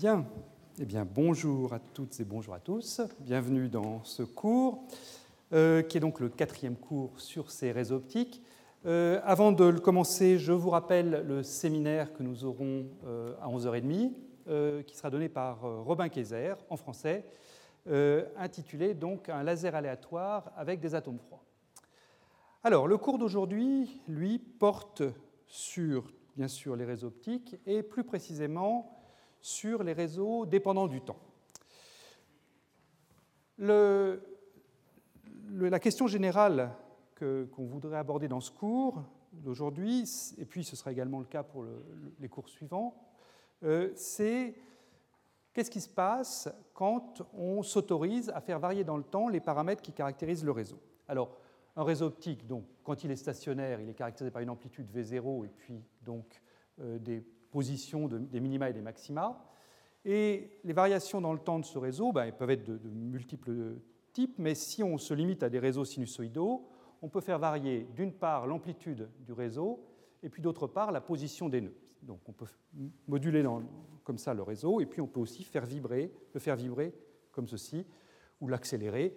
Eh bien, bonjour à toutes et bonjour à tous. Bienvenue dans ce cours, euh, qui est donc le quatrième cours sur ces réseaux optiques. Euh, avant de le commencer, je vous rappelle le séminaire que nous aurons euh, à 11h30, qui sera donné par Robin Kayser en français, intitulé donc Un laser aléatoire avec des atomes froids. Alors, le cours d'aujourd'hui, lui, porte sur, bien sûr, les réseaux optiques et plus précisément sur les réseaux dépendants du temps. la question générale qu'on voudrait aborder dans ce cours d'aujourd'hui, et puis ce sera également le cas pour les cours suivants, euh, c'est qu'est-ce qui se passe quand on s'autorise à faire varier dans le temps les paramètres qui caractérisent le réseau. Alors, un réseau optique, donc, quand il est stationnaire, il est caractérisé par une amplitude V0 et puis donc euh, des positions des minima et des maxima. Et les variations dans le temps de ce réseau ben, peuvent être de, multiples types, mais si on se limite à des réseaux sinusoïdaux, on peut faire varier d'une part l'amplitude du réseau et puis d'autre part la position des nœuds. Donc on peut moduler comme ça le réseau et puis on peut aussi faire vibrer, le faire vibrer comme ceci ou l'accélérer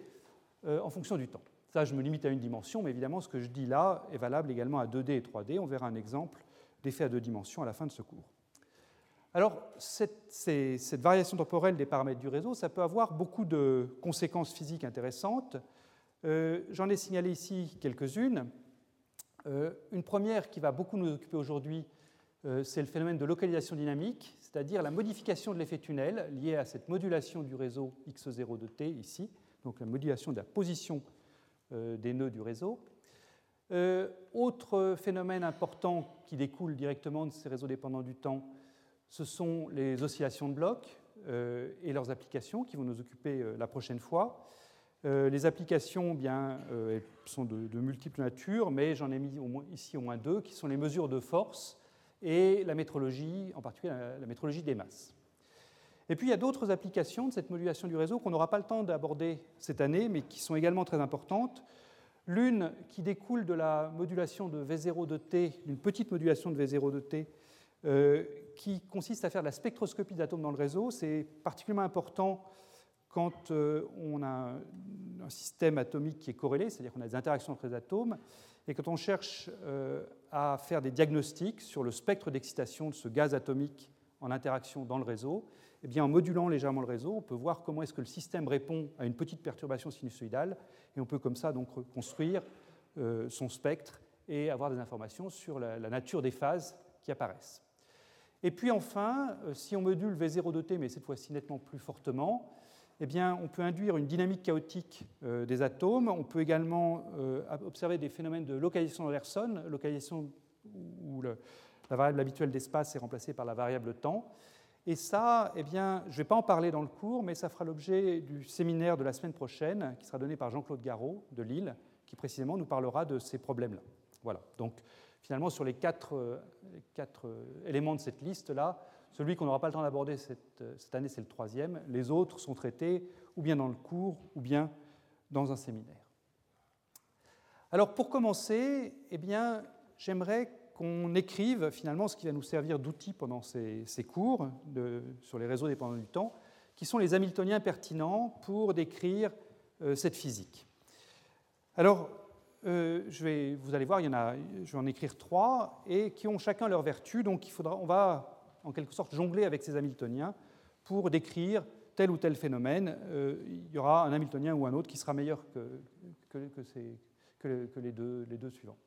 euh, en fonction du temps. Ça, je me limite à une dimension, mais évidemment, ce que je dis là est valable également à 2D et 3D. On verra un exemple d'effet à deux dimensions à la fin de ce cours. Alors, cette, variation temporelle des paramètres du réseau, ça peut avoir beaucoup de conséquences physiques intéressantes. Euh, j'en ai signalé ici quelques-unes. Euh, une première qui va beaucoup nous occuper aujourd'hui, euh, c'est le phénomène de localisation dynamique, c'est-à-dire la modification de l'effet tunnel lié à cette modulation du réseau X0 de T ici, donc la modulation de la position des nœuds du réseau. Euh, autre phénomène important qui découle directement de ces réseaux dépendants du temps, ce sont les oscillations de blocs euh, et leurs applications qui vont nous occuper euh, la prochaine fois. les applications bien, sont de, multiples natures, mais j'en ai mis ici au moins deux, qui sont les mesures de force et la métrologie, en particulier la métrologie des masses. Et puis il y a d'autres applications de cette modulation du réseau qu'on n'aura pas le temps d'aborder cette année, mais qui sont également très importantes. L'une qui découle de la modulation de V0 de t, d'une petite modulation de V0 de t, euh, qui consiste à faire de la spectroscopie d'atomes dans le réseau. C'est particulièrement important quand euh, on a un, système atomique qui est corrélé, c'est-à-dire qu'on a des interactions entre les atomes, et quand on cherche euh, à faire des diagnostics sur le spectre d'excitation de ce gaz atomique en interaction dans le réseau, eh bien, en modulant légèrement le réseau, on peut voir comment est-ce que le système répond à une petite perturbation sinusoïdale, et on peut comme ça donc reconstruire euh, son spectre et avoir des informations sur la, nature des phases qui apparaissent. Et puis enfin, euh, si on module V0 de t, mais cette fois-ci nettement plus fortement, eh bien, on peut induire une dynamique chaotique euh, des atomes. On peut également observer des phénomènes de localisation d'Anderson, localisation où la variable habituelle d'espace est remplacée par la variable temps. Et ça, eh bien, je ne vais pas en parler dans le cours, mais ça fera l'objet du séminaire de la semaine prochaine, qui sera donné par Jean-Claude Garot de Lille, qui précisément nous parlera de ces problèmes-là. Voilà. Donc, finalement, sur les quatre, euh, euh, éléments de cette liste-là, celui qu'on n'aura pas le temps d'aborder cette, euh, cette, année, c'est le troisième. Les autres sont traités ou bien dans le cours ou bien dans un séminaire. Alors, pour commencer, eh j'aimerais qu'on écrive finalement ce qui va nous servir d'outil pendant ces, cours sur les réseaux dépendants du temps, qui sont les Hamiltoniens pertinents pour décrire euh, cette physique. Alors, euh, je vais, vous allez voir, il y en a, je vais en écrire trois, et qui ont chacun leur vertu, donc il faudra, on va en quelque sorte jongler avec ces Hamiltoniens pour décrire tel ou tel phénomène. Euh, il y aura un Hamiltonien ou un autre qui sera meilleur que, les deux suivants.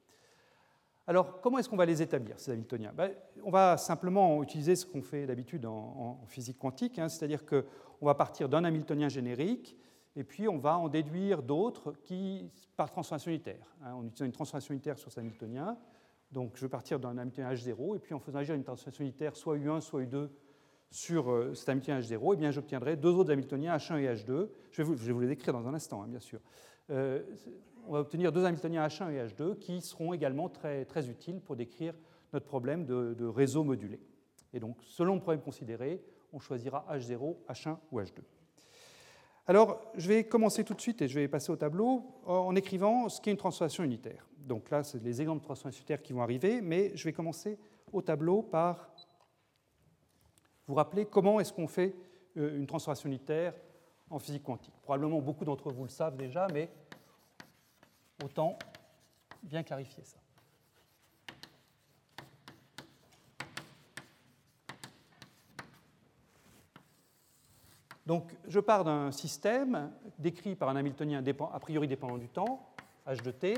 Alors, comment est-ce qu'on va les établir, ces Hamiltoniens? Ben, On va simplement utiliser ce qu'on fait d'habitude en, physique quantique, hein, c'est-à-dire qu'on va partir d'un Hamiltonien générique, et puis on va en déduire d'autres qui, par transformation unitaire. Hein, on utilise une transformation unitaire sur cet Hamiltonien, donc je vais partir d'un Hamiltonien H0, et puis en faisant agir une transformation unitaire soit U1, soit U2 sur euh, cet Hamiltonien H0, et bien j'obtiendrai deux autres Hamiltoniens H1 et H2. Je vais vous, les écrire dans un instant, hein, bien sûr. Euh, on va obtenir deux Hamiltoniens H1 et H2 qui seront également très, très utiles pour décrire notre problème de, réseau modulé. Et donc, selon le problème considéré, on choisira H0, H1 ou H2. Alors, je vais commencer tout de suite et je vais passer au tableau en écrivant ce qu'est une transformation unitaire. Donc là, c'est les exemples de transformation unitaire qui vont arriver, mais je vais commencer au tableau par vous rappeler comment est-ce qu'on fait euh, une transformation unitaire en physique quantique. Probablement beaucoup d'entre vous le savent déjà, mais autant bien clarifier ça. Donc, je pars d'un système décrit par un Hamiltonien a priori dépendant du temps, h de t.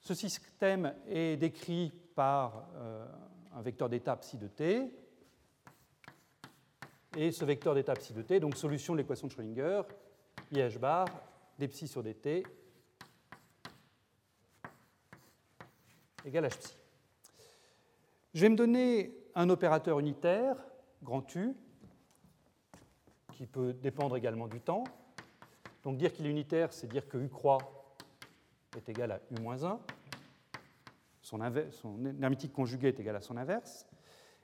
Ce système est décrit par euh, un vecteur d'étape psi de t. Et ce vecteur d'étape psi de t, donc solution de l'équation de Schrödinger, IH bar, d psi sur dt, égale h psi. Je vais me donner un opérateur unitaire, grand U, qui peut dépendre également du temps. Donc dire qu'il est unitaire, c'est dire que U croix est égal à U-1. Son, son hermétique conjugué est égal à son inverse.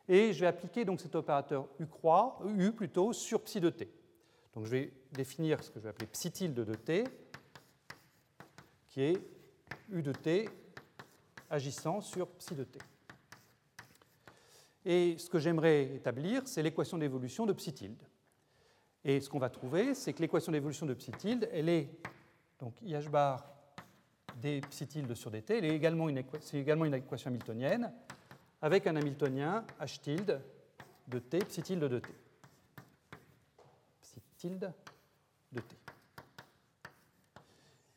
Et je vais appliquer donc cet opérateur U croix, U plutôt, sur psi de t. Donc je vais définir ce que je vais appeler psi tilde de t, qui est U de t agissant sur psi de t. Et ce que j'aimerais établir, c'est l'équation d'évolution de psi tilde. Et ce qu'on va trouver, c'est que l'équation d'évolution de psi tilde, elle est donc IH bar d psi tilde sur dt, c'est également une équation hamiltonienne avec un hamiltonien h tilde de t, psi tilde de t. Psi tilde de t.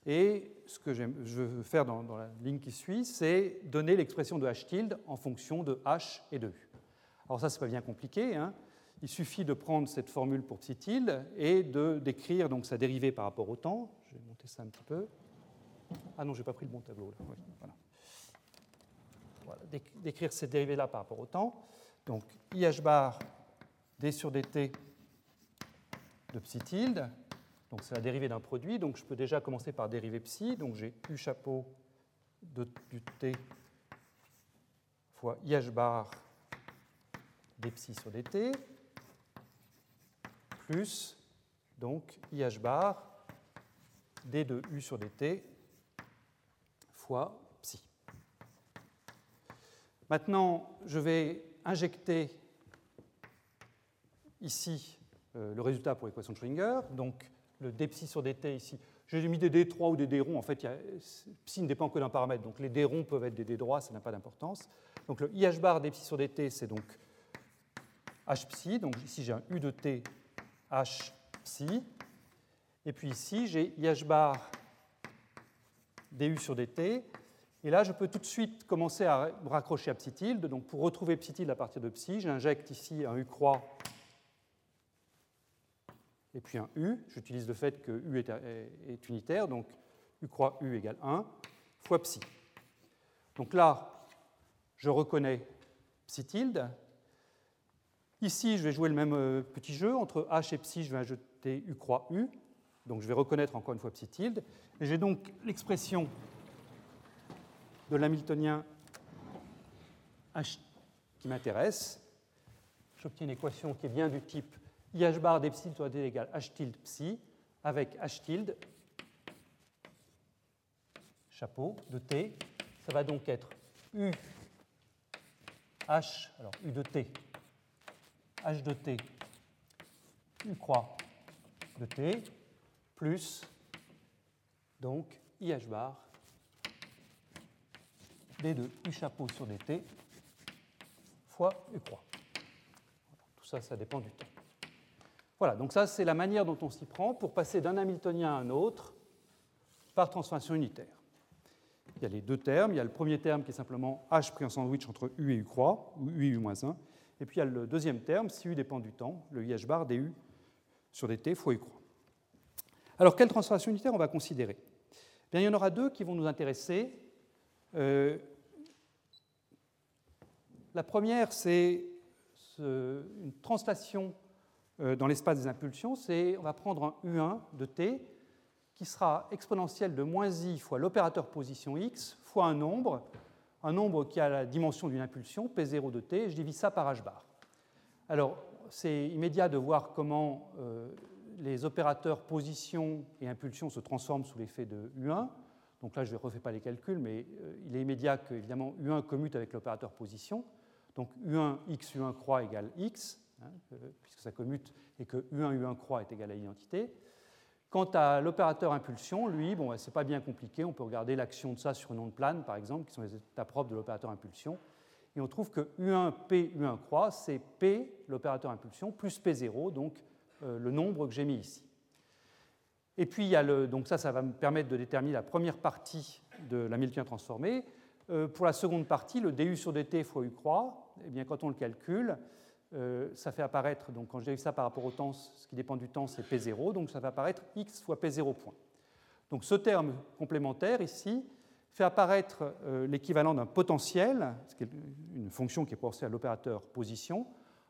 Et ce que je veux faire dans, la ligne qui suit, c'est donner l'expression de h tilde en fonction de h et de u. Alors ça, c'est pas bien compliqué. Hein il suffit de prendre cette formule pour psi tilde et de décrire donc sa dérivée par rapport au temps. Je vais monter ça un petit peu. Ah non, je n'ai pas pris le bon tableau. Là. voilà. Décrire cette dérivée-là par rapport au temps. Donc IH bar d sur dt de psi tilde. Donc c'est la dérivée d'un produit. Donc je peux déjà commencer par dériver psi. Donc j'ai U chapeau du t fois IH bar d psi sur dt plus donc IH bar d de U sur dt fois. Maintenant, je vais injecter ici euh, le résultat pour l'équation de Schrödinger, donc le d psi sur dt ici. J'ai mis des d3 ou des d ronds, en fait, psi ne dépend que d'un paramètre, donc les d ronds peuvent être des d droits, ça n'a pas d'importance. Donc le IH bar d psi sur dt, c'est donc h psi, donc ici j'ai un U de t H psi. Et puis ici, j'ai IH bar du sur dt. Et là, je peux tout de suite commencer à raccrocher à psi tilde. Donc pour retrouver psi tilde à partir de psi, j'injecte ici un U croix et puis un U. J'utilise le fait que U est, unitaire, donc U croix U égale 1 fois psi. Donc là, je reconnais psi tilde. Ici, je vais jouer le même euh, petit jeu. Entre h et psi, je vais ajouter u croix u. Donc je vais reconnaître encore une fois psi tilde. Et j'ai donc l'expression de l'hamiltonien h qui m'intéresse. J'obtiens une équation qui est bien du type ih bar d'epsilon doit être égal h tilde psi avec h tilde chapeau de t. Ça va donc être u h, alors u de t h de t u croix de t plus donc ih bar d de u chapeau sur dt fois u croix. Tout ça, ça dépend du temps. Voilà, donc ça, c'est la manière dont on s'y prend pour passer d'un Hamiltonien à un autre par transformation unitaire. Il y a les deux termes. Il y a le premier terme qui est simplement h pris en sandwich entre u et u croix, ou u et u-1. Et puis il y a le deuxième terme, si U dépend du temps, le IH bar du sur dt fois U croix. Alors, quelle transformation unitaire on va considérer? Bien, Il y en aura deux qui vont nous intéresser. Euh, la première, c'est une translation euh, dans l'espace des impulsions. C'est, on va prendre un U1 de t qui sera exponentielle de moins i fois l'opérateur position x fois un nombre un nombre qui a la dimension d'une impulsion, P0 de t, et je divise ça par h bar. Alors, c'est immédiat de voir comment euh, les opérateurs position et impulsion se transforment sous l'effet de U1. Donc là, je ne refais pas les calculs, mais euh, il est immédiat que, évidemment, U1 commute avec l'opérateur position. Donc U1 x U1 croix égale x, hein, puisque ça commute et que U1 U1 croix est égal à l'identité. Quant à l'opérateur impulsion, lui, bon, c'est pas bien compliqué. On peut regarder l'action de ça sur une onde plane, par exemple, qui sont les états propres de l'opérateur impulsion. Et on trouve que U1 P U1 croix, c'est P, l'opérateur impulsion, plus P0, donc euh, le nombre que j'ai mis ici. Et puis, il y a le, donc ça, ça va me permettre de déterminer la première partie de la Hamiltonien transformée. Euh, pour la seconde partie, le du sur dt fois u croix, eh bien, quand on le calcule, euh, ça fait apparaître, donc quand je dérive ça par rapport au temps, ce qui dépend du temps, c'est P0, donc ça fait apparaître x fois P0 point. Donc ce terme complémentaire ici fait apparaître euh, l'équivalent d'un potentiel, une fonction qui est proportionnelle à l'opérateur position,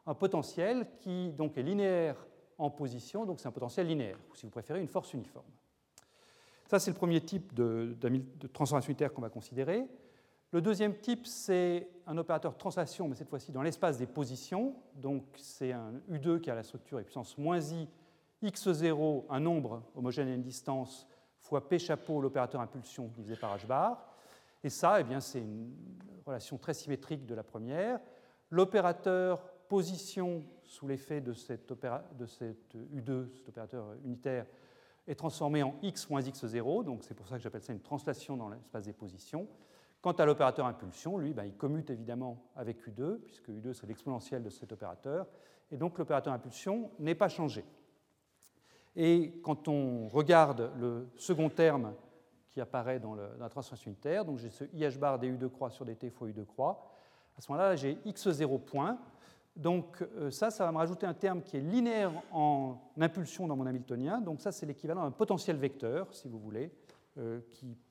un potentiel qui donc est linéaire en position, donc c'est un potentiel linéaire, ou si vous préférez, une force uniforme. Ça, c'est le premier type de, transformation unitaire qu'on va considérer. Le deuxième type, c'est un opérateur translation, mais cette fois-ci dans l'espace des positions. Donc c'est un U2 qui a la structure et puissance moins i, x0, un nombre homogène à une distance, fois p chapeau, l'opérateur impulsion divisé par h bar. Et ça, eh c'est une relation très symétrique de la première. L'opérateur position sous l'effet de, cet de cette U2, cet opérateur unitaire, est transformé en x moins x0, donc c'est pour ça que j'appelle ça une translation dans l'espace des positions. Quant à l'opérateur impulsion, lui, ben, il commute évidemment avec U2, puisque U2 c'est l'exponentielle de cet opérateur, et donc l'opérateur impulsion n'est pas changé. Et quand on regarde le second terme qui apparaît dans, la transformation unitaire, donc j'ai ce IH bar du2 croix sur dt fois U2 croix, à ce moment-là, j'ai x0 point. Donc euh, ça, ça va me rajouter un terme qui est linéaire en impulsion dans mon Hamiltonien. Donc ça, c'est l'équivalent d'un potentiel vecteur, si vous voulez, euh,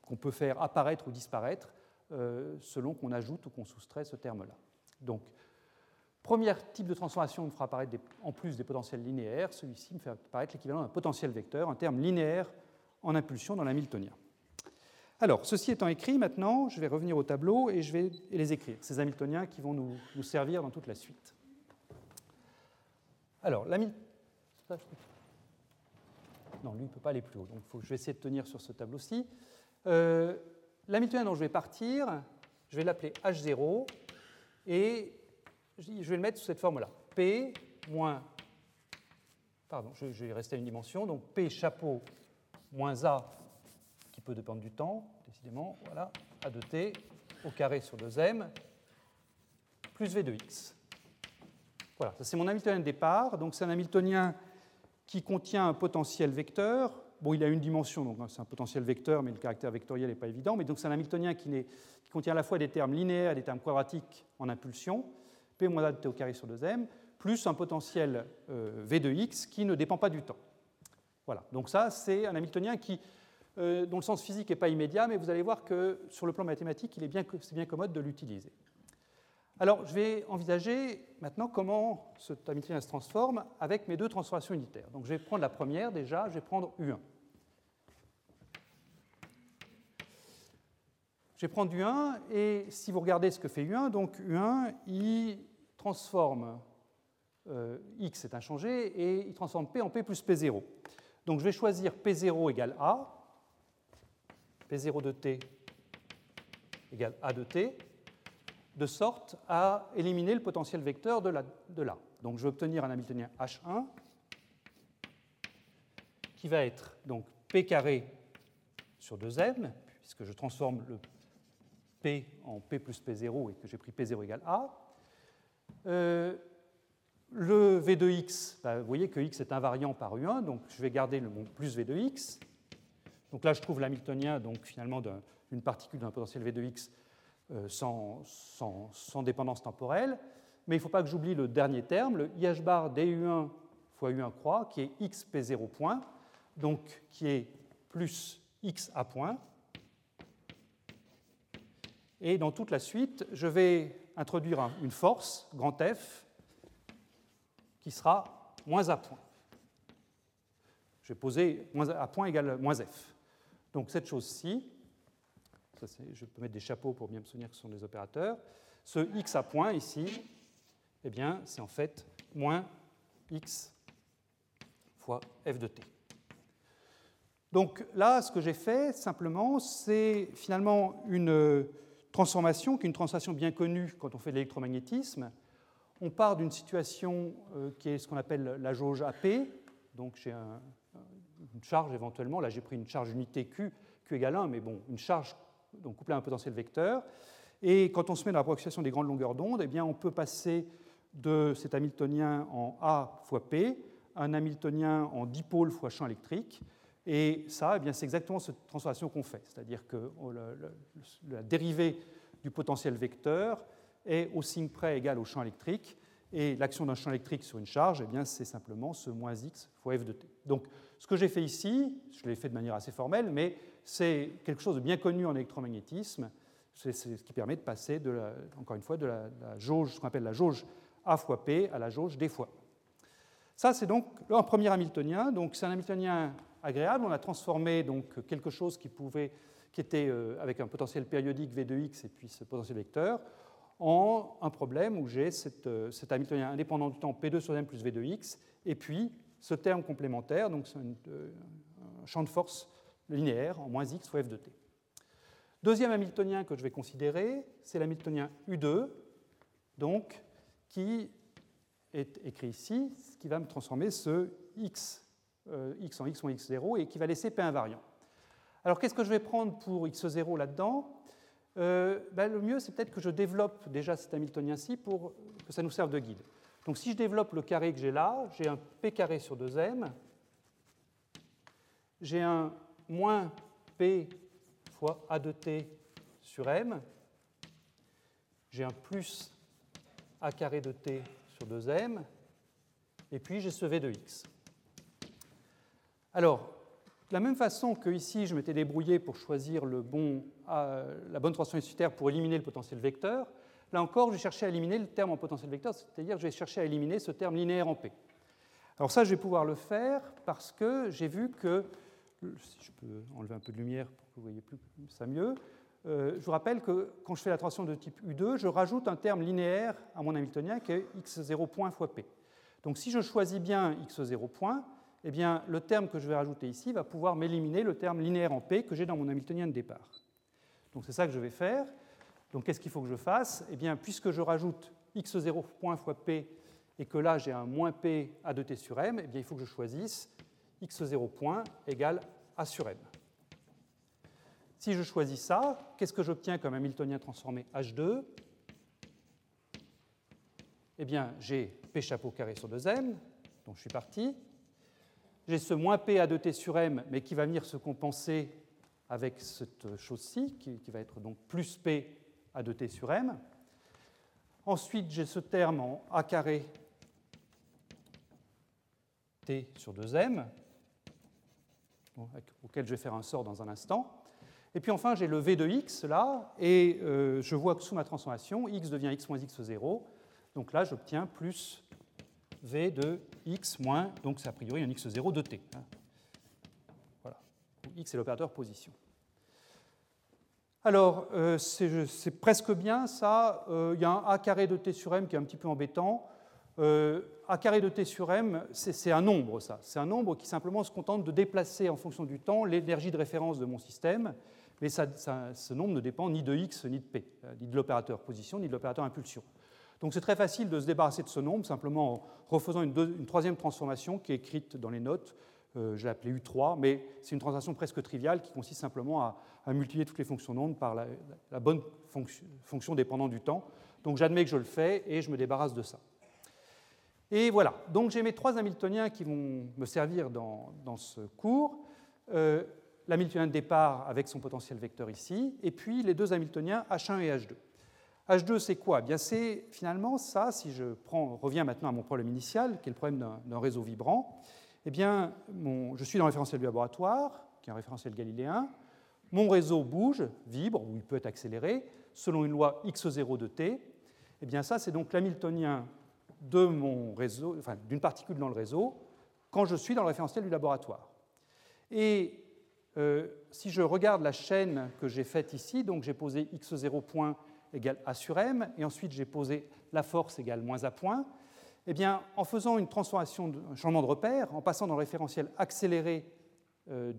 qu'on peut faire apparaître ou disparaître euh, selon qu'on ajoute ou qu'on soustrait ce terme-là. Donc, premier type de transformation me fera apparaître en plus des potentiels linéaires, celui-ci me fait apparaître l'équivalent d'un potentiel vecteur, un terme linéaire en impulsion dans l'hamiltonien. Alors, ceci étant écrit, maintenant, je vais revenir au tableau et je vais les écrire, ces hamiltoniens qui vont nous, nous servir dans toute la suite. Alors, l'hamiltonien. Non, lui, ne peut pas aller plus haut, donc je vais essayer de tenir sur ce tableau-ci. Euh, L'Hamiltonien dont je vais partir, je vais l'appeler H0 et je vais le mettre sous cette forme-là. P moins. Pardon, je, vais rester à une dimension. Donc P chapeau moins A, qui peut dépendre du temps, décidément, voilà, A de T au carré sur 2M, plus V de X. Voilà, ça c'est mon Hamiltonien de départ. Donc c'est un Hamiltonien qui contient un potentiel vecteur Bon, il a une dimension, donc hein, c'est un potentiel vecteur, mais le caractère vectoriel n'est pas évident. Mais donc c'est un Hamiltonien qui, contient à la fois des termes linéaires et des termes quadratiques en impulsion, P moins A de t au carré sur 2m, plus un potentiel euh, V de x qui ne dépend pas du temps. Voilà, donc ça c'est un Hamiltonien qui, euh, dont le sens physique n'est pas immédiat, mais vous allez voir que sur le plan mathématique, c'est bien commode de l'utiliser. Alors, je vais envisager maintenant comment ce Hamiltonien se transforme avec mes deux transformations unitaires. Donc, je vais prendre la première déjà, je vais prendre U1. Je vais prendre U1 et si vous regardez ce que fait U1, donc U1, il transforme euh, X est inchangé et il transforme P en P plus P0. Donc je vais choisir P0 égale A, P0 de T égale A de T, de sorte à éliminer le potentiel vecteur de, là. Donc je vais obtenir un Hamiltonien H1 qui va être donc P carré sur 2m, puisque je transforme le P en P plus P0 et que j'ai pris P0 égale A. Euh, le V de x, bah, vous voyez que x est invariant par U1, donc je vais garder le mon plus V de x. Donc là, je trouve l'Hamiltonien, donc finalement, d'une particule d'un potentiel V de x euh, sans, dépendance temporelle. Mais il ne faut pas que j'oublie le dernier terme, le IH bar DU1 fois U1 croix, qui est XP0 point, donc qui est plus XA point. Et dans toute la suite, je vais introduire une force, grand F, qui sera moins A point. Je vais poser moins A point égale moins F. Donc cette chose-ci, je peux mettre des chapeaux pour bien me souvenir que ce sont des opérateurs. Ce x à point ici, eh bien, c'est en fait moins x fois f de t. Donc là, ce que j'ai fait simplement, c'est finalement une transformation, qui est une transformation bien connue quand on fait de l'électromagnétisme. On part d'une situation euh, qui est ce qu'on appelle la jauge AP, donc j'ai une charge éventuellement, là j'ai pris une charge unité Q, Q égale 1, mais bon, une charge donc couplée à un potentiel vecteur. Et quand on se met dans l'approximation des grandes longueurs d'onde, eh bien on peut passer de cet Hamiltonien en A fois P un Hamiltonien en dipôle fois champ électrique. Et ça, eh c'est exactement cette transformation qu'on fait, c'est-à-dire que oh, la dérivée du potentiel vecteur est au signe près égal au champ électrique, et l'action d'un champ électrique sur une charge, eh c'est simplement ce moins x fois f de t. Donc, ce que j'ai fait ici, je l'ai fait de manière assez formelle, mais c'est quelque chose de bien connu en électromagnétisme. C'est ce qui permet de passer, encore une fois, de la, jauge, ce qu'on appelle la jauge A fois P à la jauge D fois. Ça, c'est donc un premier Hamiltonien. Donc, c'est un Hamiltonien agréable. On a transformé donc quelque chose qui pouvait, qui était euh, avec un potentiel périodique V de x et puis ce potentiel vecteur, en un problème où j'ai euh, cet Hamiltonien indépendant du temps P2 sur M plus V de x, et puis ce terme complémentaire, donc c'est euh, un champ de force linéaire en moins x fois f de t. Deuxième Hamiltonien que je vais considérer, c'est l'Hamiltonien U2, donc, qui est écrit ici, qui va me transformer ce x, euh, en x moins x0 et qui va laisser p invariant. Alors qu'est-ce que je vais prendre pour x0 là-dedans? Euh, ben, Le mieux, c'est peut-être que je développe déjà cet Hamiltonien-ci pour que ça nous serve de guide. Donc si je développe le carré que j'ai là, j'ai un p carré sur 2m, j'ai un moins p fois a de t sur m, j'ai un plus a carré de t sur 2m, et puis j'ai ce v de x. Alors, de la même façon que ici, je m'étais débrouillé pour choisir la bonne transformation unitaire pour éliminer le potentiel vecteur, là encore, je vais chercher à éliminer le terme en potentiel vecteur, c'est-à-dire que je vais chercher à éliminer ce terme linéaire en P. Alors ça, je vais pouvoir le faire parce que j'ai vu que, si je peux enlever un peu de lumière pour que vous voyez plus ça mieux, euh, je vous rappelle que quand je fais la transition de type U2, je rajoute un terme linéaire à mon Hamiltonien qui est x0 point fois p. Donc si je choisis bien x0 point, eh bien, le terme que je vais rajouter ici va pouvoir m'éliminer le terme linéaire en p que j'ai dans mon Hamiltonien de départ. Donc c'est ça que je vais faire. Donc qu'est-ce qu'il faut que je fasse? Eh bien, puisque je rajoute x0 point fois p et que là j'ai un moins p à 2t sur m, eh bien, il faut que je choisisse x0 point égale a sur m. Si je choisis ça, qu'est-ce que j'obtiens comme Hamiltonien transformé H2 Eh bien, j'ai P chapeau carré sur 2m, donc je suis parti. J'ai ce moins P à 2T sur M, mais qui va venir se compenser avec cette chose-ci, qui, va être donc plus P à 2T sur M. Ensuite, j'ai ce terme en A carré T sur 2M, auquel je vais faire un sort dans un instant. Et puis enfin, j'ai le v de x là, et euh, je vois que sous ma transformation, x devient x moins x0. Donc là, j'obtiens plus v de x moins, donc c'est a priori un x0 de t. Hein. Voilà. X est l'opérateur position. Alors, euh, c'est presque bien ça. Euh, il y a un a carré de t sur m qui est un petit peu embêtant. A carré de t sur m, c'est un nombre, ça. C'est un nombre qui simplement se contente de déplacer en fonction du temps l'énergie de référence de mon système mais ce nombre ne dépend ni de x ni de p, euh, ni de l'opérateur position, ni de l'opérateur impulsion. Donc c'est très facile de se débarrasser de ce nombre simplement en refaisant une, troisième transformation qui est écrite dans les notes. Euh, je l'ai appelée U3, mais c'est une transformation presque triviale qui consiste simplement à, multiplier toutes les fonctions d'onde par la, bonne fonction, dépendant du temps. Donc j'admets que je le fais et je me débarrasse de ça. Et voilà, donc j'ai mes trois Hamiltoniens qui vont me servir dans, ce cours. Euh, l'Hamiltonien de départ avec son potentiel vecteur ici, et puis les deux Hamiltoniens H1 et H2. H2, c'est quoi? Eh Bien, C'est finalement ça, si je prends, reviens maintenant à mon problème initial, qui est le problème d'un réseau vibrant, eh bien, je suis dans le référentiel du laboratoire, qui est un référentiel galiléen, mon réseau bouge, vibre, ou il peut être accéléré, selon une loi x0 de t. Eh bien, ça, c'est donc l'Hamiltonien d'une particule dans le réseau, quand je suis dans le référentiel du laboratoire. Et euh, si je regarde la chaîne que j'ai faite ici, donc j'ai posé x0 point égale a sur m, et ensuite j'ai posé la force égale moins a point, eh bien, en faisant une transformation, un changement de repère, en passant dans le référentiel accéléré euh,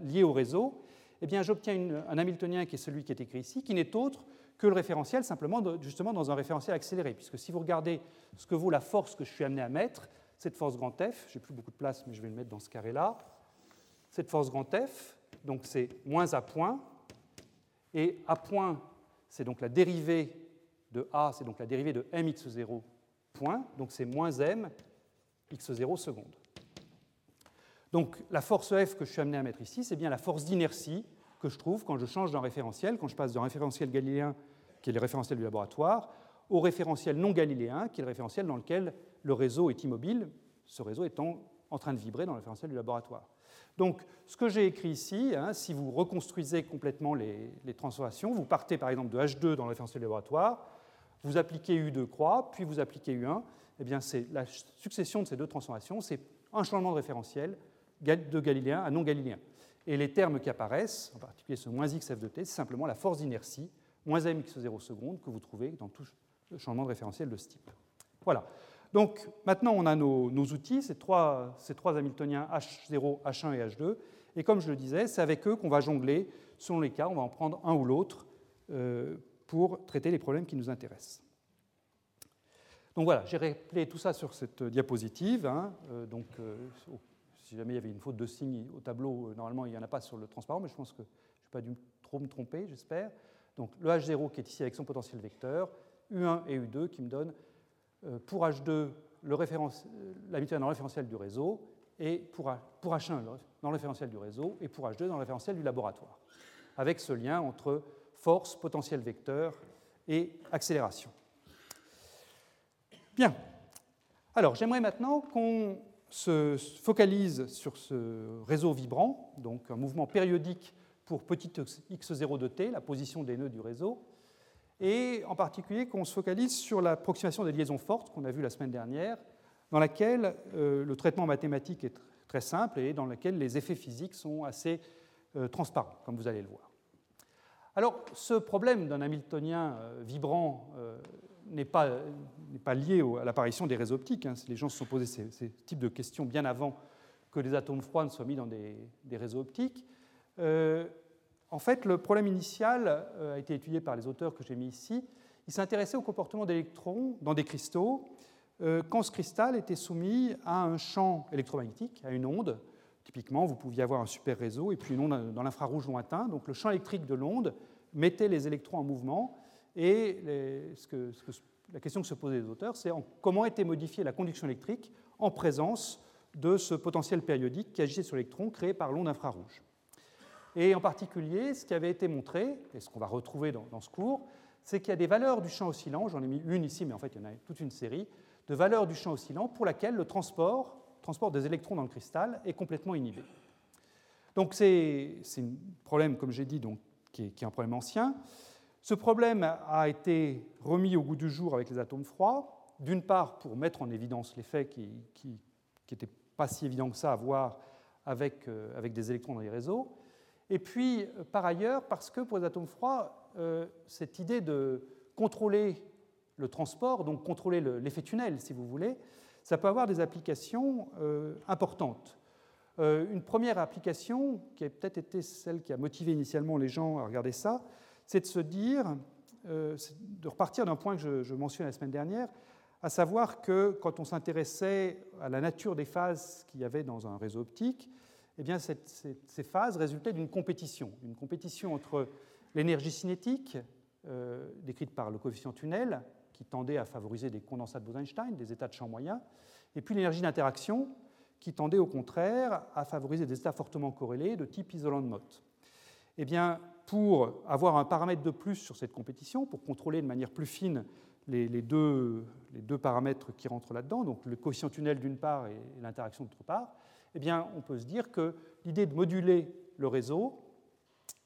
lié au réseau, eh j'obtiens un Hamiltonien qui est celui qui est écrit ici, qui n'est autre que le référentiel simplement justement dans un référentiel accéléré. Puisque si vous regardez ce que vaut la force que je suis amené à mettre, cette force grand F, j'ai plus beaucoup de place mais je vais le mettre dans ce carré-là, cette force grand F, donc c'est moins A point, et A point c'est donc la dérivée de A, c'est donc la dérivée de mx0 point, donc c'est moins m x0 seconde. Donc la force F que je suis amené à mettre ici, c'est bien la force d'inertie que je trouve quand je change d'un référentiel, quand je passe d'un référentiel galiléen, qui est le référentiel du laboratoire, au référentiel non galiléen, qui est le référentiel dans lequel le réseau est immobile, ce réseau étant en train de vibrer dans le référentiel du laboratoire. Donc, ce que j'ai écrit ici, hein, si vous reconstruisez complètement les, transformations, vous partez par exemple de H2 dans le référentiel du laboratoire, vous appliquez U2 croix, puis vous appliquez U1, eh bien c'est la succession de ces deux transformations, c'est un changement de référentiel de galiléen à non galiléen. Et les termes qui apparaissent, en particulier ce moins x f de t, c'est simplement la force d'inertie, moins m x0 seconde, que vous trouvez dans tout changement de référentiel de ce type. Voilà. Donc maintenant, on a nos, outils, ces trois, Hamiltoniens H0, H1 et H2. Et comme je le disais, c'est avec eux qu'on va jongler selon les cas. On va en prendre un ou l'autre euh, pour traiter les problèmes qui nous intéressent. Donc voilà, j'ai rappelé tout ça sur cette diapositive. Hein. Euh, donc, euh, si jamais il y avait une faute de signe au tableau, normalement il n'y en a pas sur le transparent, mais je pense que je n'ai pas dû trop me tromper, j'espère. Donc le H0 qui est ici avec son potentiel vecteur, U1 et U2 qui me donnent euh, pour H2 l'habitude dans le référentiel du réseau, et pour, H1 dans le référentiel du réseau, et pour H2 dans le référentiel du laboratoire, avec ce lien entre force, potentiel vecteur et accélération. Bien. Alors, j'aimerais maintenant qu'on se focalise sur ce réseau vibrant, donc un mouvement périodique pour petit x0 de t, la position des nœuds du réseau, et en particulier qu'on se focalise sur l'approximation des liaisons fortes qu'on a vu la semaine dernière, dans laquelle euh, le traitement mathématique est très simple et dans laquelle les effets physiques sont assez euh, transparents, comme vous allez le voir. Alors, ce problème d'un Hamiltonien euh, vibrant n'est pas, pas, lié à l'apparition des réseaux optiques. Hein. Les gens se sont posés ces, types de questions bien avant que les atomes froids ne soient mis dans des, des réseaux optiques. En fait, le problème initial euh, a été étudié par les auteurs que j'ai mis ici. Il s'intéressait au comportement d'électrons dans des cristaux euh, quand ce cristal était soumis à un champ électromagnétique, à une onde. Typiquement, vous pouviez avoir un super réseau et puis une onde dans l'infrarouge lointain. Donc le champ électrique de l'onde mettait les électrons en mouvement. Et la question que se posaient les auteurs, c'est comment était modifiée la conduction électrique en présence de ce potentiel périodique qui agissait sur l'électron créé par l'onde infrarouge. Et en particulier, ce qui avait été montré, et ce qu'on va retrouver dans, ce cours, c'est qu'il y a des valeurs du champ oscillant, j'en ai mis une ici, mais en fait il y en a toute une série, de valeurs du champ oscillant pour laquelle le transport, des électrons dans le cristal est complètement inhibé. Donc c'est un problème, comme j'ai dit, qui, est, un problème ancien. Ce problème a été remis au goût du jour avec les atomes froids, d'une part pour mettre en évidence l'effet qui n'était pas si évident que ça à voir avec, euh, avec des électrons dans les réseaux, et puis, euh, par ailleurs, parce que pour les atomes froids, euh, cette idée de contrôler le transport, donc contrôler l'effet tunnel, si vous voulez, ça peut avoir des applications importantes. une première application, qui a peut-être été celle qui a motivé initialement les gens à regarder ça, c'est de se dire, de repartir d'un point que je, mentionnais la semaine dernière, à savoir que quand on s'intéressait à la nature des phases qu'il y avait dans un réseau optique, eh bien, ces phases résultaient d'une compétition, une compétition entre l'énergie cinétique, euh, décrite par le coefficient tunnel, qui tendait à favoriser des condensats de Bose-Einstein, des états de champ moyens, et puis l'énergie d'interaction, qui tendait au contraire à favoriser des états fortement corrélés de type isolant de Mott. Eh bien, pour avoir un paramètre de plus sur cette compétition, pour contrôler de manière plus fine les, deux, paramètres qui rentrent là-dedans, donc le coefficient tunnel d'une part et l'interaction d'autre part, eh bien, on peut se dire que l'idée de moduler le réseau,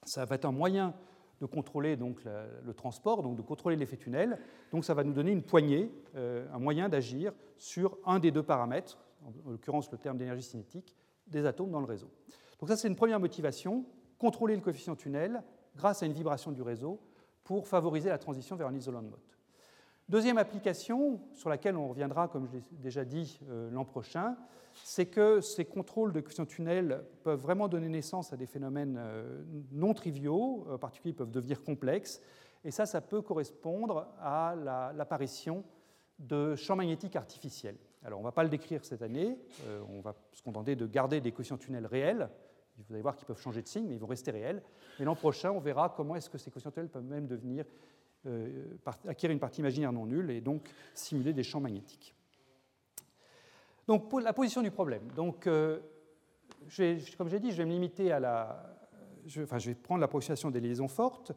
ça va être un moyen de contrôler donc le, transport, donc de contrôler l'effet tunnel. Donc ça va nous donner une poignée, euh, un moyen d'agir sur un des deux paramètres, en l'occurrence le terme d'énergie cinétique, des atomes dans le réseau. Donc ça c'est une première motivation, contrôler le coefficient tunnel grâce à une vibration du réseau pour favoriser la transition vers un isolant de Mott. Deuxième application, sur laquelle on reviendra, comme je l'ai déjà dit, euh, l'an prochain, c'est que ces contrôles de coefficient tunnel peuvent vraiment donner naissance à des phénomènes euh, non triviaux, en particulier ils peuvent devenir complexes, et ça, ça peut correspondre à l'apparition de champs magnétiques artificiels. Alors, on ne va pas le décrire cette année, euh, on va se contenter de garder des coefficients tunnels réels. Vous allez voir qu'ils peuvent changer de signe, mais ils vont rester réels. Mais l'an prochain, on verra comment est-ce que ces tunnels peuvent même devenir, euh, acquérir une partie imaginaire non nulle et donc simuler des champs magnétiques. Donc, la position du problème. Donc, euh, comme j'ai dit, je vais me limiter à la. Je, enfin, je vais prendre l'approximation des liaisons fortes.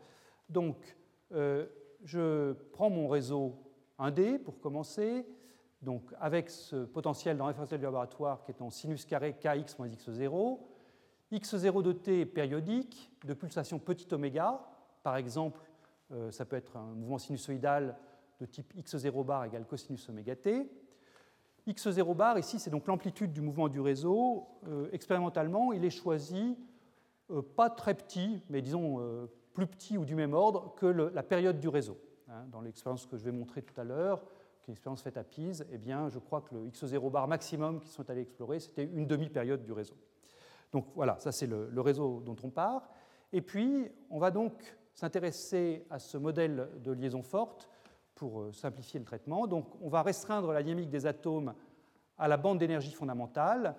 Donc, je prends mon réseau 1D pour commencer, donc avec ce potentiel dans référentiel du laboratoire qui est en sinus carré kx moins x0. X0 de t périodique, de pulsation petit oméga. Par exemple, euh, ça peut être un mouvement sinusoïdal de type x0 bar égale cosinus oméga t. x0 bar, ici, c'est donc l'amplitude du mouvement du réseau. Euh, expérimentalement, il est choisi euh, pas très petit, mais disons plus petit ou du même ordre que la période du réseau. Hein, dans l'expérience que je vais montrer tout à l'heure, qui est une expérience faite à Pise, eh bien, je crois que le x0 bar maximum qu'ils sont allés explorer, c'était une demi-période du réseau. Donc voilà, ça c'est le, réseau dont on part. Et puis, on va donc s'intéresser à ce modèle de liaison forte pour euh, simplifier le traitement. Donc, on va restreindre la dynamique des atomes à la bande d'énergie fondamentale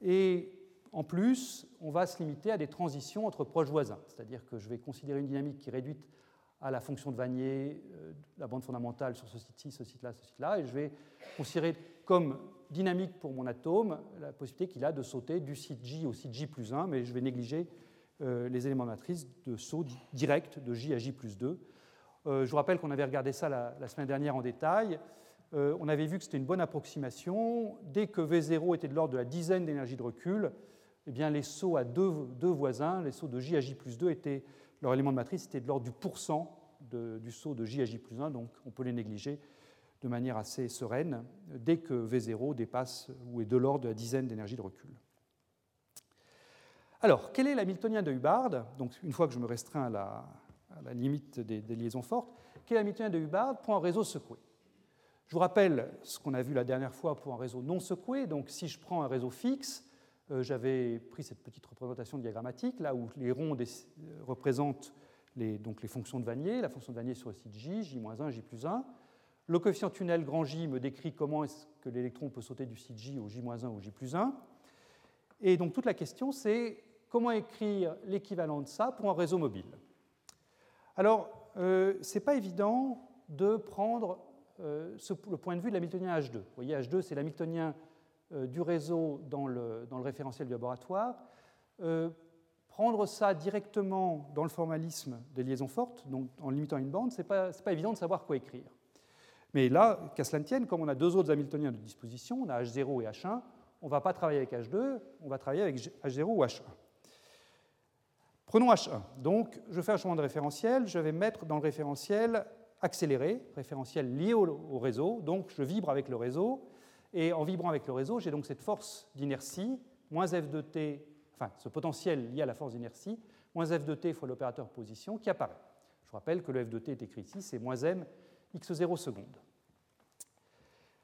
et en plus, on va se limiter à des transitions entre proches voisins, c'est-à-dire que je vais considérer une dynamique qui est réduite à la fonction de Vanier, euh, la bande fondamentale sur ce site-ci, ce site-là, ce site-là, et je vais considérer comme dynamique pour mon atome la possibilité qu'il a de sauter du site J au site J plus 1, mais je vais négliger euh, les éléments de matrice de saut direct de J à J plus 2. Euh, je vous rappelle qu'on avait regardé ça la, semaine dernière en détail. on avait vu que c'était une bonne approximation. Dès que V0 était de l'ordre de la dizaine d'énergie de recul, eh bien, les sauts à deux, voisins, les sauts de J à J plus 2 étaient leur élément de matrice était de l'ordre du pourcent du saut de J à J plus 1, donc on peut les négliger de manière assez sereine dès que V0 dépasse ou est de l'ordre de la dizaine d'énergie de recul. Alors, quel est l'hamiltonien de Hubbard? Donc, une fois que je me restreins à la, limite des, liaisons fortes, quel est l'hamiltonien de Hubbard? Pour un réseau secoué Je vous rappelle ce qu'on a vu la dernière fois pour un réseau non secoué. Donc, si je prends un réseau fixe, euh, j'avais pris cette petite représentation diagrammatique, là où les ronds euh, représentent les, donc les fonctions de Vanier, la fonction de Vanier sur le site J, J-1, J+1. Le coefficient tunnel grand J me décrit comment est-ce que l'électron peut sauter du site J au J-1 ou J+1. Et donc toute la question, c'est comment écrire l'équivalent de ça pour un réseau mobile. Alors, euh, ce n'est pas évident de prendre le point de vue de l'hamiltonien H2. Vous voyez, H2, c'est l'hamiltonien euh, du réseau dans le, référentiel du laboratoire, euh, prendre ça directement dans le formalisme des liaisons fortes, donc en limitant une bande, ce n'est pas, évident de savoir quoi écrire. Mais là, qu'à cela ne tienne, comme on a deux autres Hamiltoniens de disposition, on a H0 et H1, on ne va pas travailler avec H2, on va travailler avec H0 ou H1. Prenons H1. Donc, je fais un changement de référentiel, je vais mettre dans le référentiel accéléré, référentiel lié au, au réseau, donc je vibre avec le réseau, et en vibrant avec le réseau, j'ai donc cette force d'inertie, moins f de t, enfin ce potentiel lié à la force d'inertie, moins f de t fois l'opérateur position qui apparaît. Je rappelle que le f de t est écrit ici, c'est moins m x0 secondes.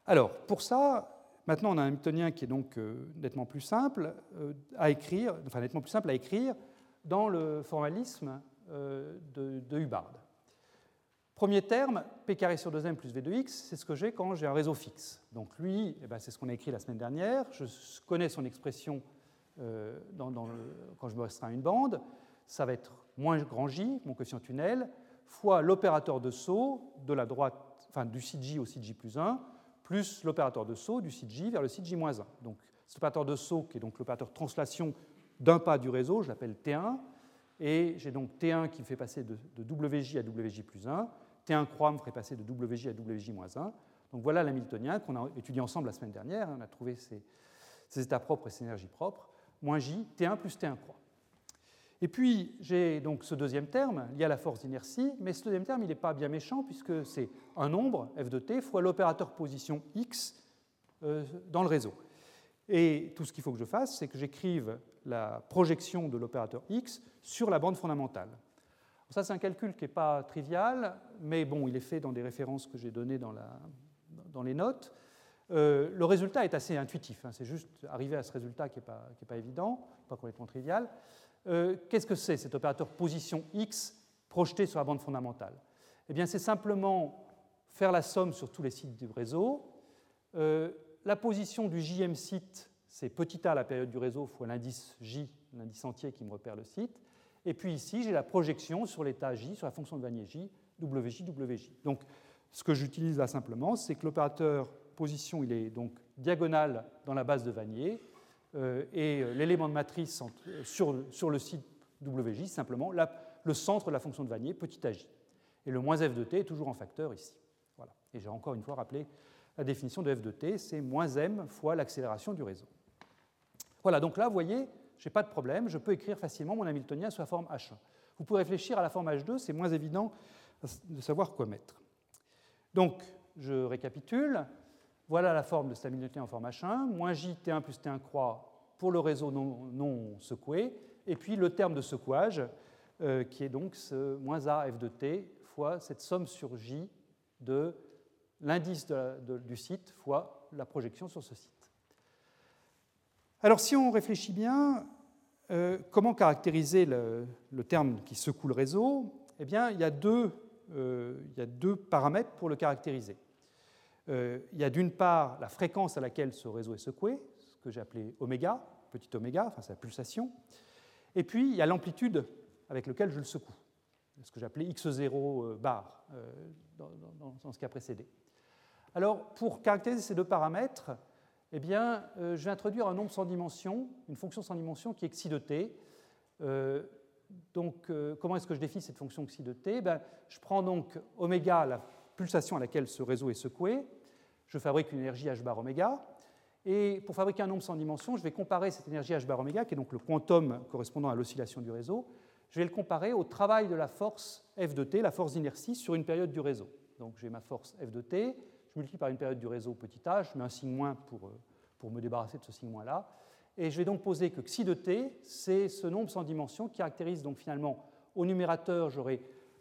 Alors, pour ça, maintenant on a un Hamiltonien qui est donc euh, nettement plus simple euh, à écrire, enfin nettement plus simple à écrire dans le formalisme euh, de, Hubbard. Premier terme, P carré sur 2m plus V de x, c'est ce que j'ai quand j'ai un réseau fixe. Donc lui, eh ben, c'est ce qu'on a écrit la semaine dernière. Je connais son expression quand je me restreins à une bande. Ça va être moins grand J, mon coefficient tunnel, fois l'opérateur de saut de la droite, enfin, du site J au site J plus 1, plus l'opérateur de saut du site J vers le site J moins 1. Donc cet opérateur de saut, qui est donc l'opérateur translation d'un pas du réseau, je l'appelle T1, et j'ai donc T1 qui me fait passer de, WJ à WJ plus 1, T1 croix me ferait passer de WJ à WJ-1. Donc voilà l'hamiltonien qu'on a étudié ensemble la semaine dernière. On a trouvé ses, états propres et ses énergies propres. Moins J, T1 plus T1 croix. Et puis j'ai donc ce deuxième terme lié à la force d'inertie, mais ce deuxième terme il n'est pas bien méchant puisque c'est un nombre, f de t, fois l'opérateur position x euh, dans le réseau. Et tout ce qu'il faut que je fasse, c'est que j'écrive la projection de l'opérateur x sur la bande fondamentale. Ça, c'est un calcul qui n'est pas trivial, mais bon, il est fait dans des références que j'ai données dans, dans, les notes. Euh, le résultat est assez intuitif, hein. c'est juste arriver à ce résultat qui n'est pas, pas, évident, pas complètement trivial. Euh, qu'est-ce que c'est cet opérateur position x projeté sur la bande fondamentale? Eh bien, c'est simplement faire la somme sur tous les sites du réseau. Euh, la position du jm site, c'est petit a la période du réseau fois l'indice j, l'indice entier qui me repère le site. Et puis ici, j'ai la projection sur l'état j, sur la fonction de Vanier j, wj, wj. Donc, ce que j'utilise là simplement, c'est que l'opérateur position, il est donc diagonal dans la base de Vanier, et l'élément de matrice sur, sur, le site wj, simplement le centre de la fonction de Vanier, petit aj. Et le moins f de t est toujours en facteur ici. Voilà. Et j'ai encore une fois rappelé la définition de f de t, c'est moins m fois l'accélération du réseau. Voilà, donc là, vous voyez, je n'ai pas de problème, je peux écrire facilement mon Hamiltonien sous la forme H1. Vous pouvez réfléchir à la forme H2, c'est moins évident de savoir quoi mettre. Donc, je récapitule. Voilà la forme de Hamiltonien en forme H1, moins J T1 plus T1 croix pour le réseau non, secoué, et puis le terme de secouage, euh, qui est donc ce moins A F de T fois cette somme sur J de l'indice du site fois la projection sur ce site. Alors si on réfléchit bien, euh, comment caractériser le, terme qui secoue le réseau? Eh bien, euh, il y a deux paramètres pour le caractériser. Euh, il y a d'une part la fréquence à laquelle ce réseau est secoué, ce que j'ai appelé oméga, petit oméga, enfin sa pulsation. Et puis, il y a l'amplitude avec laquelle je le secoue, ce que j'appelais x0 bar dans, dans, ce cas précédé. Alors, pour caractériser ces deux paramètres, eh bien, euh, je vais introduire un nombre sans dimension, une fonction sans dimension qui est xi de t. Euh, donc, euh, comment est-ce que je définis cette fonction xi de t? Ben, Je prends donc oméga, la pulsation à laquelle ce réseau est secoué. Je fabrique une énergie h bar oméga. Et pour fabriquer un nombre sans dimension, je vais comparer cette énergie h bar oméga, qui est donc le quantum correspondant à l'oscillation du réseau, je vais le comparer au travail de la force f de t, la force d'inertie, sur une période du réseau. Donc j'ai ma force f de t, je multiplie par une période du réseau petit h, je mets un signe moins pour, euh, pour me débarrasser de ce signe moins-là. Et je vais donc poser que xi de t, c'est ce nombre sans dimension qui caractérise donc finalement au numérateur, j'aurai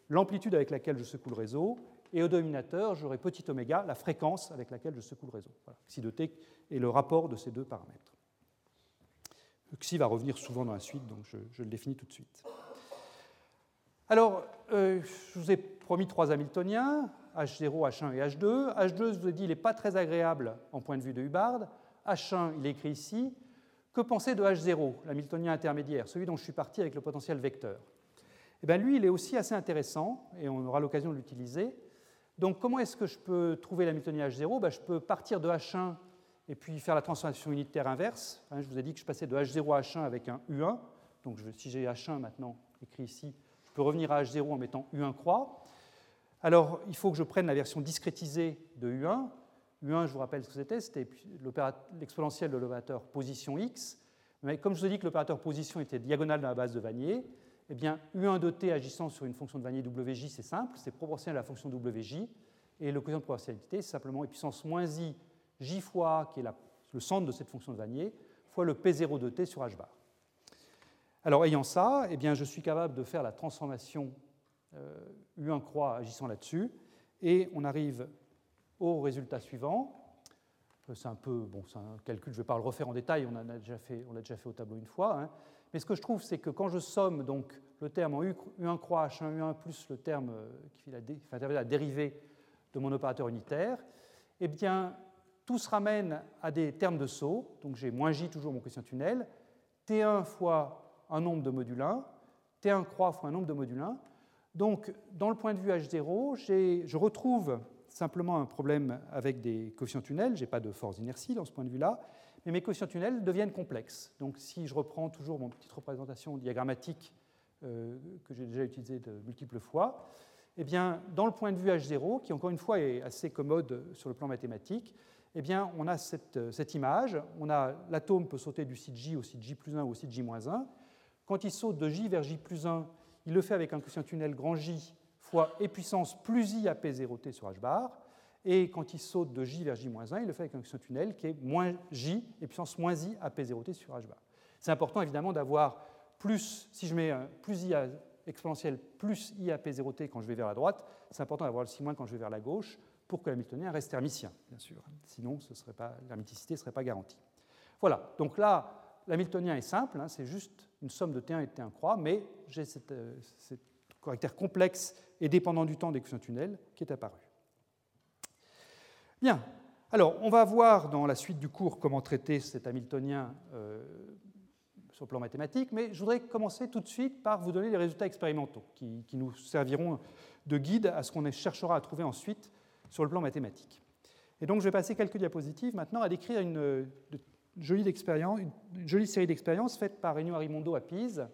l'amplitude avec laquelle je secoue le réseau, et au dénominateur, j'aurai petit oméga, la fréquence avec laquelle je secoue le réseau. Voilà. Xi de t est le rapport de ces deux paramètres. Xi va revenir souvent dans la suite, donc je, je le définis tout de suite. Alors, euh, je vous ai promis trois Hamiltoniens, H0, H1 et H2. H2, je vous ai dit, il n'est pas très agréable en point de vue de Hubbard. H1, il est écrit ici. Que penser de H0, l'Hamiltonien intermédiaire, celui dont je suis parti avec le potentiel vecteur? Eh bien, Lui, il est aussi assez intéressant, et on aura l'occasion de l'utiliser. Donc, comment est-ce que je peux trouver l'Hamiltonien H0 ben, Je peux partir de H1 et puis faire la transformation unitaire inverse. Hein, je vous ai dit que je passais de H0 à H1 avec un U1. Donc, si j'ai H1 maintenant écrit ici, peux revenir à H0 en mettant U1 croix. Alors, il faut que je prenne la version discrétisée de U1. U1, je vous rappelle ce que c'était, c'était l'exponentielle de l'opérateur position x. Mais comme je vous ai dit que l'opérateur position était diagonal dans la base de Vanier, eh bien, U1 de t agissant sur une fonction de Vanier WJ, c'est simple, c'est proportionnel à la fonction WJ. Et le quotient de proportionnalité, c'est simplement e puissance moins i j fois a, qui est le centre de cette fonction de Vanier, fois le P0 de t sur h bar. Alors, ayant ça, eh bien, je suis capable de faire la transformation U1 euh, croix agissant là-dessus, et on arrive au résultat suivant. Euh, c'est un peu, bon, c'est un calcul, je ne vais pas le refaire en détail, on l'a déjà fait, l'a déjà fait au tableau une fois. Hein. Mais ce que je trouve, c'est que quand je somme donc le terme en U1 croix H1 U1 plus le terme euh, qui fait la, dé, la dérivée de mon opérateur unitaire, eh bien, tout se ramène à des termes de saut. Donc j'ai moins J, toujours mon quotient tunnel, T1 fois un nombre de module 1, T1 croix fois un nombre de module 1. Donc, dans le point de vue H0, je retrouve simplement un problème avec des coefficients tunnels. Je n'ai pas de force d'inertie dans ce point de vue-là, mais mes coefficients tunnels deviennent complexes. Donc, si je reprends toujours mon petite représentation diagrammatique euh, que j'ai déjà utilisée de multiples fois, eh bien, dans le point de vue H0, qui encore une fois est assez commode sur le plan mathématique, eh bien, on a cette, cette image. On a l'atome peut sauter du site J au site J plus 1 ou au site J moins 1. Quand il saute de J vers J plus 1, il le fait avec un quotient tunnel grand J fois e puissance plus I à P0T sur H bar. Et quand il saute de J vers J moins 1, il le fait avec un tunnel qui est moins J et puissance moins I à P0T sur H bar. C'est important évidemment d'avoir plus, si je mets plus I à exponentielle plus i à p0t quand je vais vers la droite, c'est important d'avoir le sigma quand je vais vers la gauche pour que l'hamiltonien reste hermitien, bien sûr. Sinon, l'hermiticité ne serait pas garantie. Voilà, donc là, l'hamiltonien est simple, hein, c'est juste une somme de T1 et de T1 croix, mais j'ai cette, euh, caractère complexe et dépendant du temps des coefficients tunnels qui est apparu. Bien, alors on va voir dans la suite du cours comment traiter cet hamiltonien euh, sur le plan mathématique, mais je voudrais commencer tout de suite par vous donner les résultats expérimentaux qui, nous serviront de guide à ce qu'on cherchera à trouver ensuite sur le plan mathématique. Et donc je vais passer quelques diapositives maintenant à décrire une, jolie, jolie série d'expériences faites par Ennio Arimondo à Pise,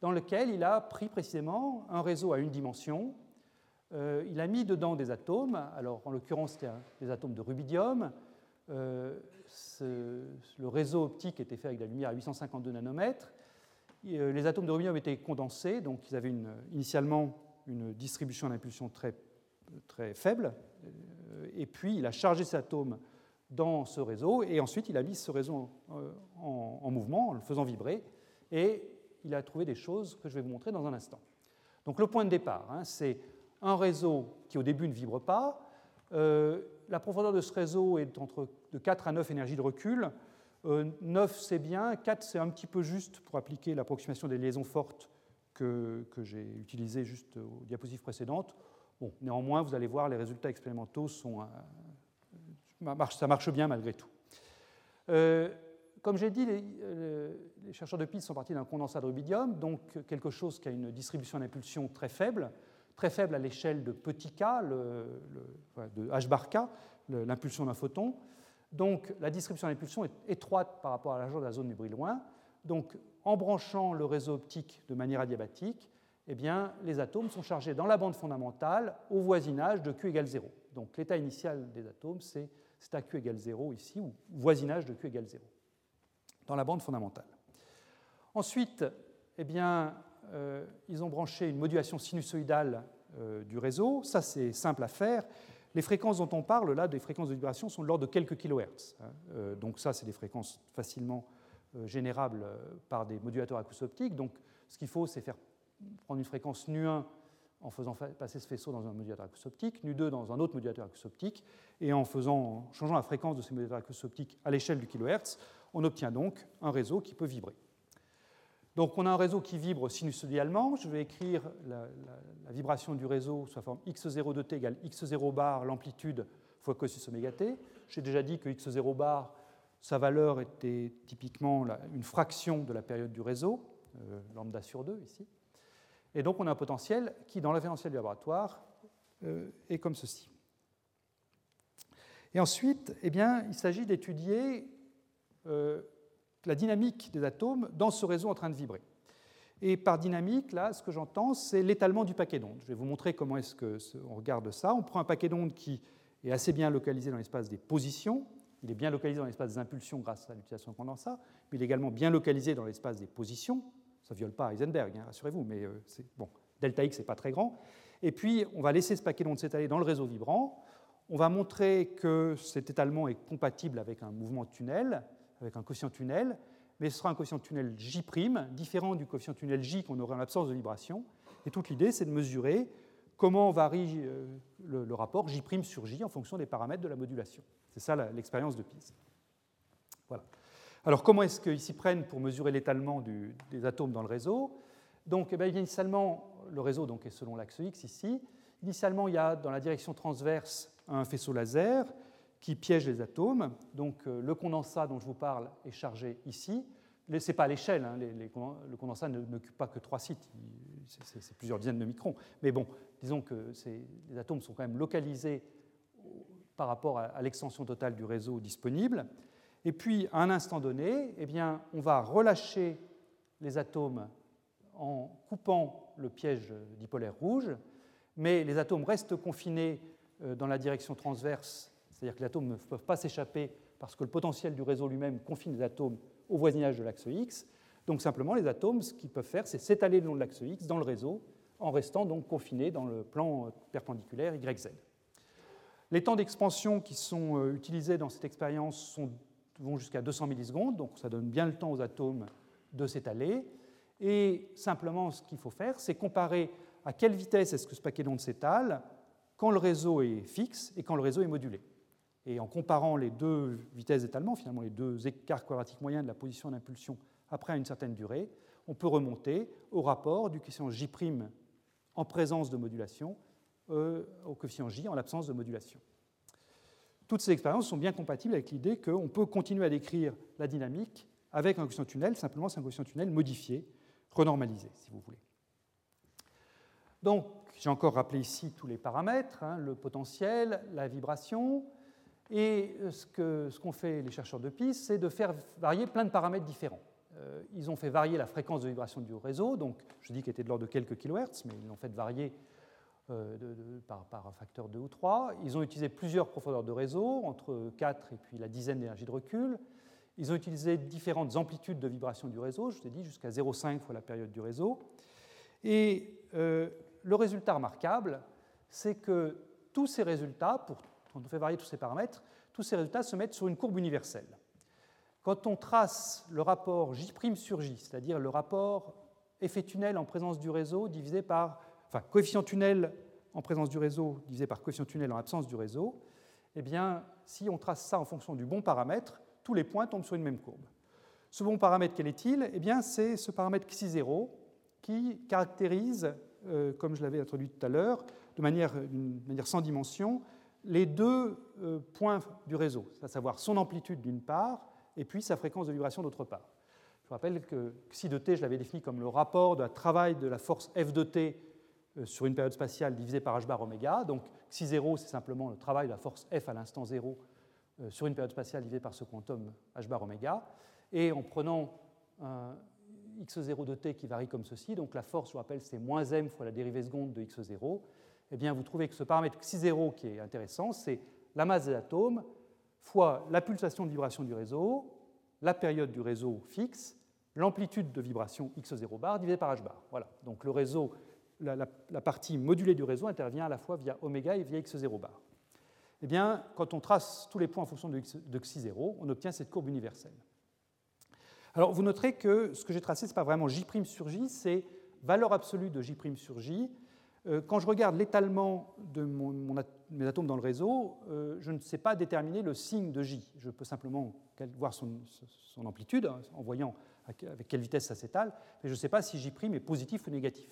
dans lequel il a pris précisément un réseau à une dimension. Euh, il a mis dedans des atomes, alors en l'occurrence c'était des atomes de rubidium. Euh, le réseau optique était fait avec de la lumière à 852 nanomètres. Euh, les atomes de rubidium étaient condensés, donc ils avaient initialement une distribution d'impulsion très, très faible. Et puis il a chargé ces atomes dans ce réseau et ensuite il a mis ce réseau en, en mouvement en le faisant vibrer. Et il a trouvé des choses que je vais vous montrer dans un instant. Donc le point de départ, hein, c'est un réseau qui au début ne vibre pas. Euh, la profondeur de ce réseau est entre de 4 à 9 énergies de recul. 9 euh, c'est bien, 4 c'est un petit peu juste pour appliquer l'approximation des liaisons fortes que, j'ai utilisées juste aux diapositives précédentes. Néanmoins, vous allez voir, les résultats expérimentaux sont, euh, ça marche bien malgré tout comme j'ai dit, les, chercheurs de PIS sont partis d'un condensat de rubidium, donc quelque chose qui a une distribution d'impulsion très faible, très faible à l'échelle de petit k, de h bar k, l'impulsion d'un photon. Donc la distribution d'impulsion est étroite par rapport à la de la zone du bruit loin. Donc en branchant le réseau optique de manière adiabatique, eh bien, les atomes sont chargés dans la bande fondamentale au voisinage de Q égale 0. Donc l'état initial des atomes, c'est à Q égale 0 ici, ou voisinage de Q égale 0 dans la bande fondamentale. Ensuite, eh bien, euh, ils ont branché une modulation sinusoïdale euh, du réseau. Ça, c'est simple à faire. Les fréquences dont on parle, là, des fréquences de vibration, sont de l'ordre de quelques kilohertz. Hein. Euh, donc ça, c'est des fréquences facilement générables par des modulateurs acousoptiques. Donc ce qu'il faut, c'est faire prendre une fréquence nu1 en faisant passer ce faisceau dans un modulateur acousoptique, nu2 dans un autre modulateur acousoptique, et en, faisant, en changeant la fréquence de ces modulateurs acousoptiques à l'échelle du kilohertz, on obtient donc un réseau qui peut vibrer. Donc on a un réseau qui vibre sinusoïdalement. Je vais écrire la, vibration du réseau sous la forme x0 de t égale x0 bar l'amplitude fois cosinus oméga t. J'ai déjà dit que x0 bar, sa valeur était typiquement une fraction de la période du réseau, euh, lambda sur 2 ici. Et donc on a un potentiel qui, dans référentiel du laboratoire, euh, est comme ceci. Et ensuite, eh bien, il s'agit d'étudier euh, la dynamique des atomes dans ce réseau en train de vibrer. Et par dynamique, là, ce que j'entends, c'est l'étalement du paquet d'ondes. Je vais vous montrer comment est-ce qu'on regarde ça. On prend un paquet d'ondes qui est assez bien localisé dans l'espace des positions. Il est bien localisé dans l'espace des impulsions grâce à l'utilisation de condensat, mais il est également bien localisé dans l'espace des positions. Ça ne viole pas Heisenberg, hein, rassurez-vous, mais euh, bon. Delta X n'est pas très grand. Et puis, on va laisser ce paquet d'ondes s'étaler dans le réseau vibrant. On va montrer que cet étalement est compatible avec un mouvement de tunnel avec un quotient tunnel, mais ce sera un quotient tunnel J', différent du quotient tunnel J qu'on aurait en l'absence de vibration. Et toute l'idée, c'est de mesurer comment varie euh, le, rapport J' sur J en fonction des paramètres de la modulation. C'est ça l'expérience de Pise. Voilà. Alors, comment est-ce qu'ils s'y prennent pour mesurer l'étalement des atomes dans le réseau? Donc, eh bien, initialement, le réseau donc, est selon l'axe X ici. Initialement, il y a dans la direction transverse un faisceau laser qui piège les atomes. Donc euh, le condensat dont je vous parle est chargé ici. Ce n'est pas à l'échelle, hein, le condensat n'occupe pas que trois sites, c'est plusieurs dizaines de microns. Mais bon, disons que les atomes sont quand même localisés par rapport à, l'extension totale du réseau disponible. Et puis, à un instant donné, eh bien, on va relâcher les atomes en coupant le piège dipolaire rouge, mais les atomes restent confinés euh, dans la direction transverse c'est-à-dire que les atomes ne peuvent pas s'échapper parce que le potentiel du réseau lui-même confine les atomes au voisinage de l'axe X. Donc simplement, les atomes, ce qu'ils peuvent faire, c'est s'étaler le long de l'axe X dans le réseau, en restant donc confinés dans le plan perpendiculaire YZ. Les temps d'expansion qui sont euh, utilisés dans cette expérience vont jusqu'à 200 millisecondes, donc ça donne bien le temps aux atomes de s'étaler. Et simplement, ce qu'il faut faire, c'est comparer à quelle vitesse est-ce que ce paquet d'ondes s'étale quand le réseau est fixe et quand le réseau est modulé. Et en comparant les deux vitesses d'étalement, finalement les deux écarts quadratiques moyens de la position d'impulsion après une certaine durée, on peut remonter au rapport du coefficient J' en présence de modulation euh, au coefficient J en l'absence de modulation. Toutes ces expériences sont bien compatibles avec l'idée qu'on peut continuer à décrire la dynamique avec un coefficient tunnel, simplement c'est un coefficient tunnel modifié, renormalisé, si vous voulez. Donc, j'ai encore rappelé ici tous les paramètres, hein, le potentiel, la vibration, et ce qu'ont fait les chercheurs de piste, c'est de faire varier plein de paramètres différents. Euh, ils ont fait varier la fréquence de vibration du réseau, donc je dis qu'elle était de l'ordre de quelques kilohertz, mais ils l'ont fait varier euh, par, un facteur 2 ou 3. Ils ont utilisé plusieurs profondeurs de réseau, entre 4 et puis la dizaine d'énergie de recul. Ils ont utilisé différentes amplitudes de vibration du réseau, je vous ai dit jusqu'à 0,5 fois la période du réseau. Et euh, le résultat remarquable, c'est que tous ces résultats, pour, on fait varier tous ces paramètres, tous ces résultats se mettent sur une courbe universelle. Quand on trace le rapport J' sur J, c'est-à-dire le rapport effet tunnel en présence du réseau divisé par, enfin, coefficient tunnel en présence du réseau divisé par coefficient tunnel en absence du réseau, eh bien, si on trace ça en fonction du bon paramètre, tous les points tombent sur une même courbe. Ce bon paramètre, quel est-il? Eh bien, c'est ce paramètre xi0 qui caractérise, euh, comme je l'avais introduit tout à l'heure, de manière, sans dimension, les deux euh, points du réseau, à savoir son amplitude d'une part et puis sa fréquence de vibration d'autre part. Je rappelle que xi de t, je l'avais défini comme le rapport de travail de la force F de t euh, sur une période spatiale divisée par h bar oméga. Donc xi 0, c'est simplement le travail de la force F à l'instant 0 euh, sur une période spatiale divisée par ce quantum h bar oméga. Et en prenant un x0 de t qui varie comme ceci, donc la force, je rappelle, c'est moins m fois la dérivée seconde de x0, eh bien vous trouvez que ce paramètre xi0 qui est intéressant, c'est la masse des atomes fois la pulsation de vibration du réseau, la période du réseau fixe, l'amplitude de vibration x0 bar divisé par h bar. Voilà. Donc le réseau, la, partie modulée du réseau intervient à la fois via oméga et via x0 bar. Eh bien, quand on trace tous les points en fonction de, x, de xi0, on obtient cette courbe universelle. Alors vous noterez que ce que j'ai tracé, ce n'est pas vraiment J' sur J, c'est valeur absolue de J' sur J quand je regarde l'étalement de mes atomes dans le réseau, euh, je ne sais pas déterminer le signe de J. Je peux simplement voir son, amplitude hein, en voyant avec quelle vitesse ça s'étale, mais je ne sais pas si J' est positif ou négatif.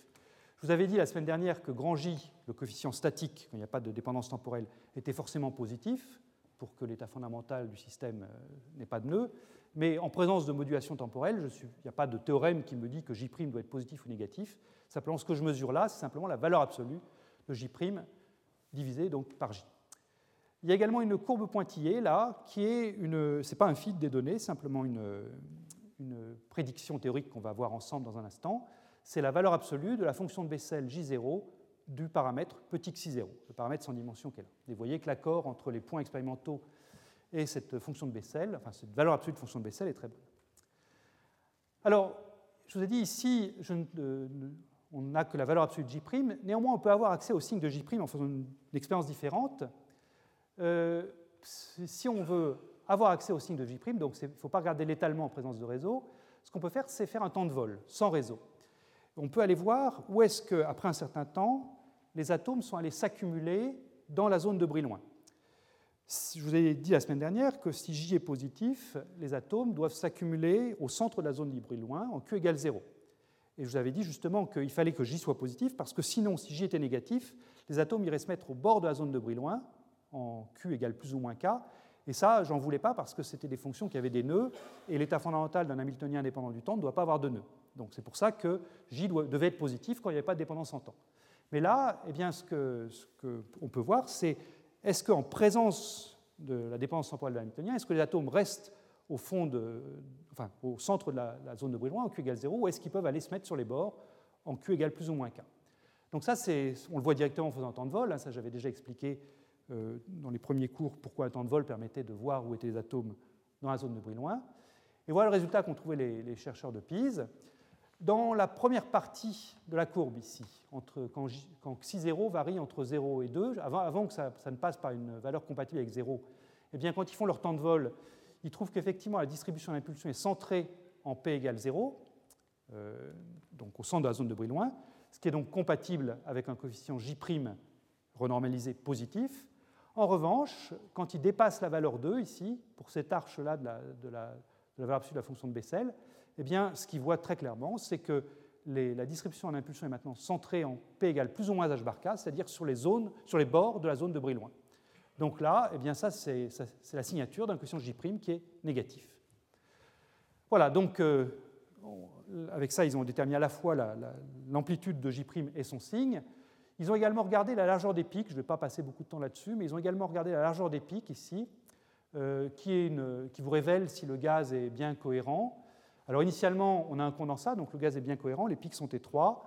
Je vous avais dit la semaine dernière que grand J, le coefficient statique, quand il n'y a pas de dépendance temporelle, était forcément positif pour que l'état fondamental du système euh, n'ait pas de nœud. Mais en présence de modulation temporelle, il n'y a pas de théorème qui me dit que J' doit être positif ou négatif. Simplement, ce que je mesure là, c'est simplement la valeur absolue de J' divisé donc par J. Il y a également une courbe pointillée là, qui est une, c'est pas un feed des données, simplement une, prédiction théorique qu'on va voir ensemble dans un instant. C'est la valeur absolue de la fonction de Bessel J0 du paramètre petit xi0, le paramètre sans dimension qu'elle a. Et vous voyez que l'accord entre les points expérimentaux et cette valeur absolue de fonction de Bessel est très bonne. Alors, je vous ai dit ici, je on n'a que la valeur absolue de J', néanmoins on peut avoir accès au signe de J' en faisant une, expérience différente. Euh, si on veut avoir accès au signe de J', donc il ne faut pas regarder l'étalement en présence de réseau, ce qu'on peut faire, c'est faire un temps de vol, sans réseau. On peut aller voir où est-ce qu'après un certain temps, les atomes sont allés s'accumuler dans la zone de Brillouin. Je vous ai dit la semaine dernière que si J est positif, les atomes doivent s'accumuler au centre de la zone de Brillouin en Q égale 0. Et je vous avais dit justement qu'il fallait que J soit positif, parce que sinon, si J était négatif, les atomes iraient se mettre au bord de la zone de Brillouin, en Q égale plus ou moins K. Et ça, j'en voulais pas parce que c'était des fonctions qui avaient des nœuds, et l'état fondamental d'un Hamiltonien indépendant du temps ne doit pas avoir de nœuds. Donc c'est pour ça que J devait être positif quand il n'y avait pas de dépendance en temps. Mais là, eh bien, ce qu'on ce peut voir, c'est est-ce qu'en présence de la dépendance temporelle de l'Hamiltonien, est-ce que les atomes restent au, centre de la, zone de Brillouin en Q égale 0, ou est-ce qu'ils peuvent aller se mettre sur les bords en Q égale plus ou moins K? Donc ça, on le voit directement en faisant un temps de vol, hein, ça j'avais déjà expliqué euh, dans les premiers cours pourquoi un temps de vol permettait de voir où étaient les atomes dans la zone de Brillouin. Et voilà le résultat qu'ont trouvé les, chercheurs de Pise. Dans la première partie de la courbe ici, entre, quand, quand xi0 varie entre 0 et 2, avant, que ça, ne passe par une valeur compatible avec 0, eh bien, quand ils font leur temps de vol, ils trouvent qu'effectivement la distribution d'impulsion est centrée en p égale 0. donc au centre de la zone de Brillouin, ce qui est donc compatible avec un coefficient J' renormalisé positif. En revanche, quand il dépasse la valeur 2, ici, pour cette arche-là de, la, de la valeur absolue de la fonction de Bessel, eh bien, ce qu'il voit très clairement, c'est que la distribution en impulsion est maintenant centrée en P égale plus ou moins h bar k, c'est-à-dire sur les zones, sur les bords de la zone de Brillouin. Donc là, eh bien ça, c'est la signature d'un coefficient J' qui est négatif. Voilà, donc euh, avec ça, ils ont déterminé à la fois l'amplitude de J' et son signe. Ils ont également regardé la largeur des pics, je ne vais pas passer beaucoup de temps là-dessus, mais ils ont également regardé la largeur des pics ici, euh, qui, vous révèle si le gaz est bien cohérent. Alors initialement, on a un condensat, donc le gaz est bien cohérent, les pics sont étroits.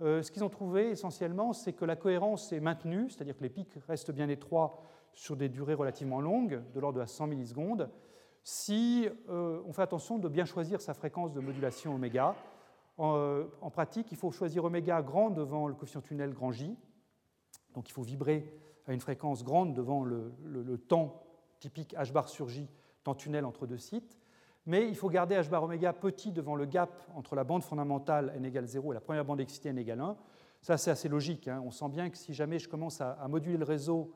Euh, ce qu'ils ont trouvé essentiellement, c'est que la cohérence est maintenue, c'est-à-dire que les pics restent bien étroits sur des durées relativement longues, de l'ordre de la 100 millisecondes, si euh, on fait attention de bien choisir sa fréquence de modulation oméga. En, pratique, il faut choisir oméga grand devant le coefficient tunnel grand J, donc il faut vibrer à une fréquence grande devant le, le temps typique h bar sur J, temps tunnel entre deux sites, mais il faut garder h bar oméga petit devant le gap entre la bande fondamentale n égale 0 et la première bande excitée n égale 1. Ça, c'est assez logique. Hein. On sent bien que si jamais je commence à, moduler le réseau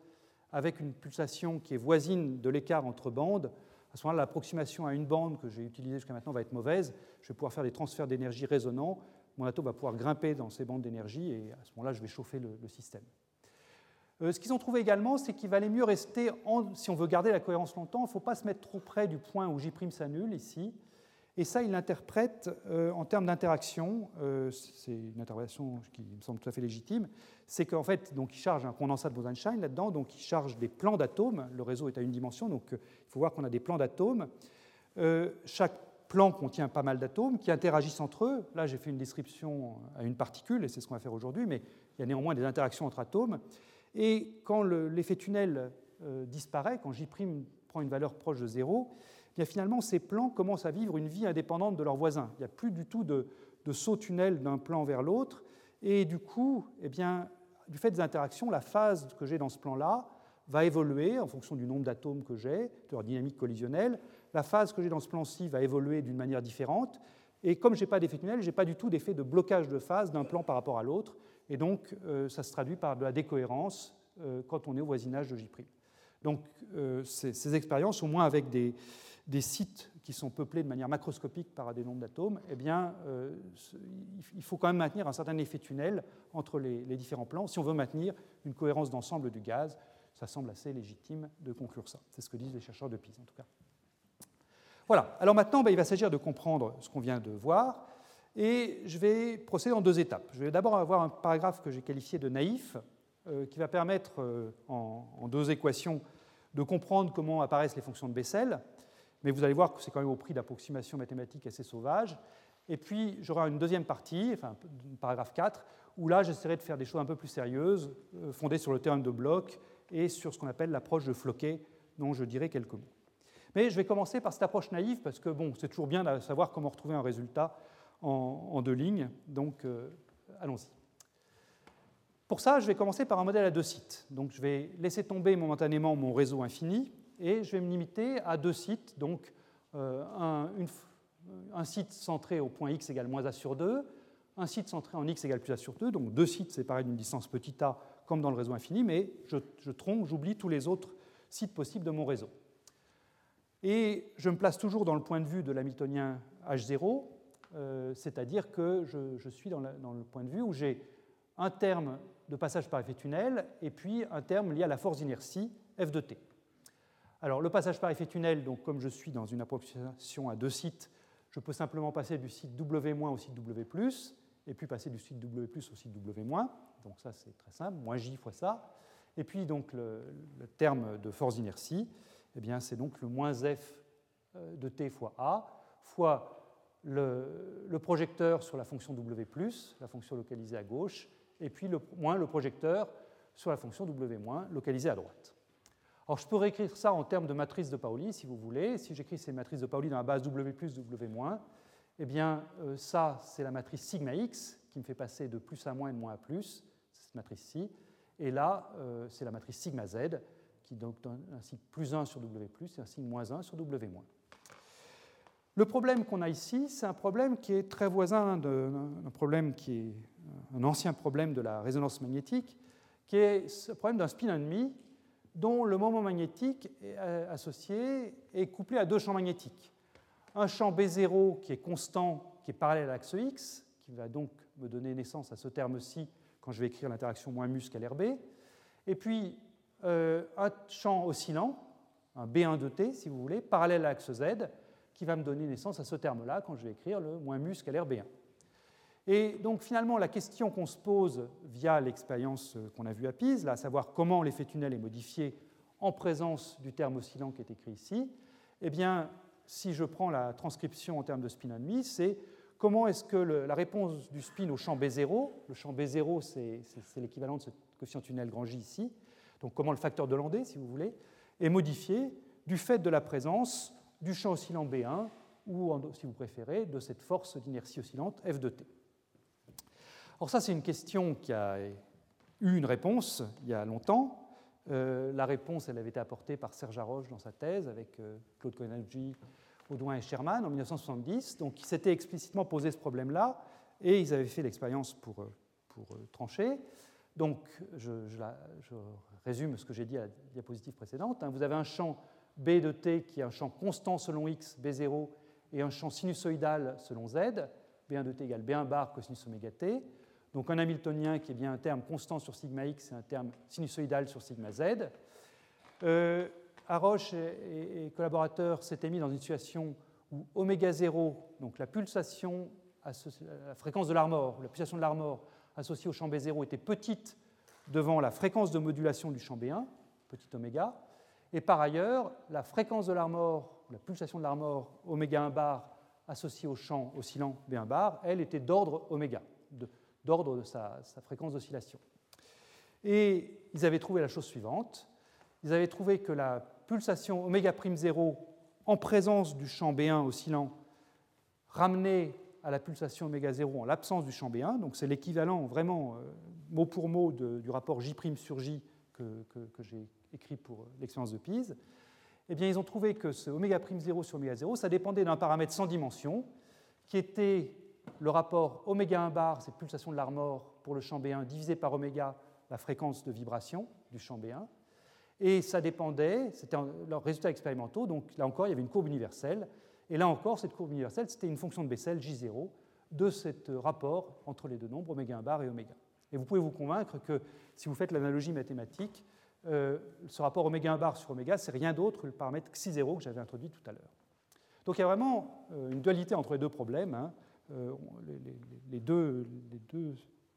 avec une pulsation qui est voisine de l'écart entre bandes, à ce moment-là, l'approximation à une bande que j'ai utilisée jusqu'à maintenant va être mauvaise. Je vais pouvoir faire des transferts d'énergie résonnants. Mon atome va pouvoir grimper dans ces bandes d'énergie et à ce moment-là, je vais chauffer le système. Euh, ce qu'ils ont trouvé également, c'est qu'il valait mieux rester, si on veut garder la cohérence longtemps, il ne faut pas se mettre trop près du point où J' s'annule ici. Et ça, il l'interprète euh, en termes d'interaction. Euh, c'est une interprétation qui me semble tout à fait légitime. C'est qu'en fait, donc, il charge un condensat de Bose-Einstein là-dedans, donc il charge des plans d'atomes. Le réseau est à une dimension, donc il faut voir qu'on a des plans d'atomes. chaque plan contient pas mal d'atomes qui interagissent entre eux. Là, j'ai fait une description à une particule, et c'est ce qu'on va faire aujourd'hui, mais il y a néanmoins des interactions entre atomes. Et quand l'effet tunnel euh, disparaît, quand J' prend une valeur proche de zéro, eh bien finalement ces plans commencent à vivre une vie indépendante de leurs voisins. Il n'y a plus du tout de, saut tunnel d'un plan vers l'autre. Et du coup, eh bien, du fait des interactions, la phase que j'ai dans ce plan-là va évoluer en fonction du nombre d'atomes que j'ai, de leur dynamique collisionnelle. La phase que j'ai dans ce plan-ci va évoluer d'une manière différente. Et comme je n'ai pas d'effet tunnel, je n'ai pas du tout d'effet de blocage de phase d'un plan par rapport à l'autre. Et donc, euh, ça se traduit par de la décohérence euh, quand on est au voisinage de J'. Donc, euh, ces, expériences, au moins avec des, sites qui sont peuplés de manière macroscopique par des nombres d'atomes, eh bien, il faut quand même maintenir un certain effet tunnel entre les, différents plans si on veut maintenir une cohérence d'ensemble du gaz. Ça semble assez légitime de conclure ça. C'est ce que disent les chercheurs de Pise, en tout cas. Voilà. Alors maintenant, ben, il va s'agir de comprendre ce qu'on vient de voir et je vais procéder en deux étapes. Je vais d'abord avoir un paragraphe que j'ai qualifié de naïf, euh, qui va permettre euh, en, deux équations de comprendre comment apparaissent les fonctions de Bessel. Mais vous allez voir que c'est quand même au prix d'approximations mathématiques assez sauvages. Et puis j'aurai une deuxième partie, enfin paragraphe 4, où là j'essaierai de faire des choses un peu plus sérieuses, euh, fondées sur le théorème de Bloch et sur ce qu'on appelle l'approche de Floquet, dont je dirai quelques mots. Mais je vais commencer par cette approche naïve, parce que bon, c'est toujours bien de savoir comment retrouver un résultat en, deux lignes. Donc, euh, allons-y. Pour ça, je vais commencer par un modèle à deux sites. Donc, je vais laisser tomber momentanément mon réseau infini et je vais me limiter à deux sites. Donc, euh, un, site centré au point x égale moins a sur 2, un site centré en x égale plus a sur 2, donc deux sites séparés d'une distance petit a comme dans le réseau infini, mais je, je tronque, j'oublie tous les autres sites possibles de mon réseau. Et je me place toujours dans le point de vue de l'hamiltonien H0, euh, c'est-à-dire que je, suis dans, le point de vue où j'ai un terme de passage par effet tunnel et puis un terme lié à la force d'inertie F de t. Alors le passage par effet tunnel, donc comme je suis dans une approximation à deux sites, je peux simplement passer du site W- au site W+, et puis passer du site W+, au site W-. Donc ça c'est très simple, moins J fois ça. Et puis donc le, terme de force d'inertie, eh bien c'est donc le moins F euh, de t fois A fois le, projecteur sur la fonction W, la fonction localisée à gauche, et puis le, moins le projecteur sur la fonction W- localisée à droite. Alors je peux réécrire ça en termes de matrice de Pauli, si vous voulez. Si j'écris ces matrices de Pauli dans la base W, W-, eh bien euh, ça, c'est la matrice sigma x qui me fait passer de plus à moins et de moins à plus, cette matrice-ci. Et là, euh, c'est la matrice sigma z qui donc donne signe plus 1 sur W, et signe moins 1 sur W-. Le problème qu'on a ici, c'est un problème qui est très voisin d'un problème qui est un ancien problème de la résonance magnétique, qui est ce problème d'un spin ennemi dont le moment magnétique euh, associé est couplé à deux champs magnétiques. Un champ B0 qui est constant, qui est parallèle à l'axe X, qui va donc me donner naissance à ce terme-ci quand je vais écrire l'interaction moins musc à l'RB, et puis euh, un champ oscillant, un B1 de T si vous voulez, parallèle à l'axe Z, qui va me donner naissance à ce terme-là quand je vais écrire le moins mu scalaire B1. Et donc finalement, la question qu'on se pose via l'expérience qu'on a vue à Pise, là, à savoir comment l'effet tunnel est modifié en présence du terme oscillant qui est écrit ici, eh bien, si je prends la transcription en termes de spin ennemi, c'est comment est-ce que la réponse du spin au champ B0, le champ B0 c'est l'équivalent de ce coefficient tunnel grand J ici, donc comment le facteur de Landé, si vous voulez, est modifié du fait de la présence du champ oscillant B1 ou, si vous préférez, de cette force d'inertie oscillante F de t. Alors ça, c'est une question qui a eu une réponse il y a longtemps. Euh, la réponse, elle avait été apportée par Serge Haroche dans sa thèse avec euh, Claude Konalji, Audouin et Sherman en 1970. Donc, ils s'étaient explicitement posé ce problème-là et ils avaient fait l'expérience pour, euh, pour trancher. Donc, je, résume ce que j'ai dit à la diapositive précédente. Hein. Vous avez un champ B de t qui est un champ constant selon x, B0, et un champ sinusoïdal selon z, B1 de t égale B1 bar cosinus oméga t. Donc un hamiltonien qui est bien un terme constant sur sigma x et un terme sinusoïdal sur sigma z. Euh, et collaborateurs s'étaient mis dans une situation où oméga 0, donc la pulsation, la fréquence de l'armor, la pulsation de l'armor associée au champ B0 était petite devant la fréquence de modulation du champ B1, petit oméga, et par ailleurs, la fréquence de l'armor, la pulsation de l'armor oméga 1 bar associée au champ oscillant B1 bar, elle était d'ordre oméga, d'ordre de sa, fréquence d'oscillation. Et ils avaient trouvé la chose suivante. Ils avaient trouvé que la pulsation oméga prime 0 en présence du champ B1 oscillant ramenait à la pulsation oméga 0 en l'absence du champ B1, donc c'est l'équivalent vraiment euh, mot pour mot du rapport J' sur J que j'ai écrit pour l'expérience de Pise, eh bien, ils ont trouvé que ce oméga prime 0 sur oméga 0, ça dépendait d'un paramètre sans dimension, qui était le rapport oméga 1 bar, cette pulsation de l'armor pour le champ B1, divisé par oméga, la fréquence de vibration du champ B1. Et ça dépendait, c'était leurs résultats expérimentaux, donc là encore, il y avait une courbe universelle. Et là encore, cette courbe universelle, c'était une fonction de Bessel, J0, de ce rapport entre les deux nombres, oméga 1 bar et oméga. Et vous pouvez vous convaincre que si vous faites l'analogie mathématique, euh, ce rapport oméga 1 bar sur oméga, c'est rien d'autre que le paramètre xi0 que j'avais introduit tout à l'heure. Donc il y a vraiment euh, une dualité entre les deux problèmes. Hein. Euh, les, deux,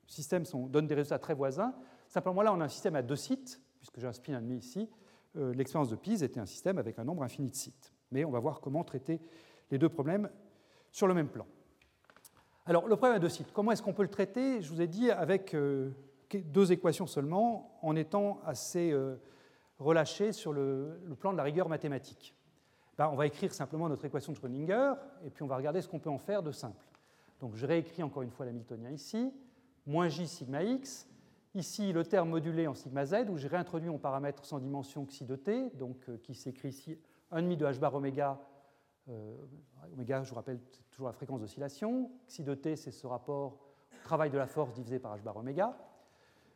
systèmes donnent des résultats très voisins. Simplement là, on a un système à deux sites, puisque j'ai un spin ennemi ici. L'expérience de Pise était un système avec un nombre infini de sites. Mais on va voir comment traiter les deux problèmes sur le même plan. Alors, le problème à deux sites, comment est-ce qu'on peut le traiter? Je vous ai dit avec deux équations seulement en étant assez euh, relâché sur le, plan de la rigueur mathématique. Ben, on va écrire simplement notre équation de Schrödinger et puis on va regarder ce qu'on peut en faire de simple. Donc je réécris encore une fois l'hamiltonien ici, moins j sigma x, ici le terme modulé en sigma z où j'ai réintroduit mon paramètre sans dimension xi de t, donc euh, qui s'écrit ici 1,5 de h bar oméga. Euh, oméga, je vous rappelle, c'est toujours la fréquence d'oscillation. Xi de t, c'est ce rapport travail de la force divisé par h bar oméga.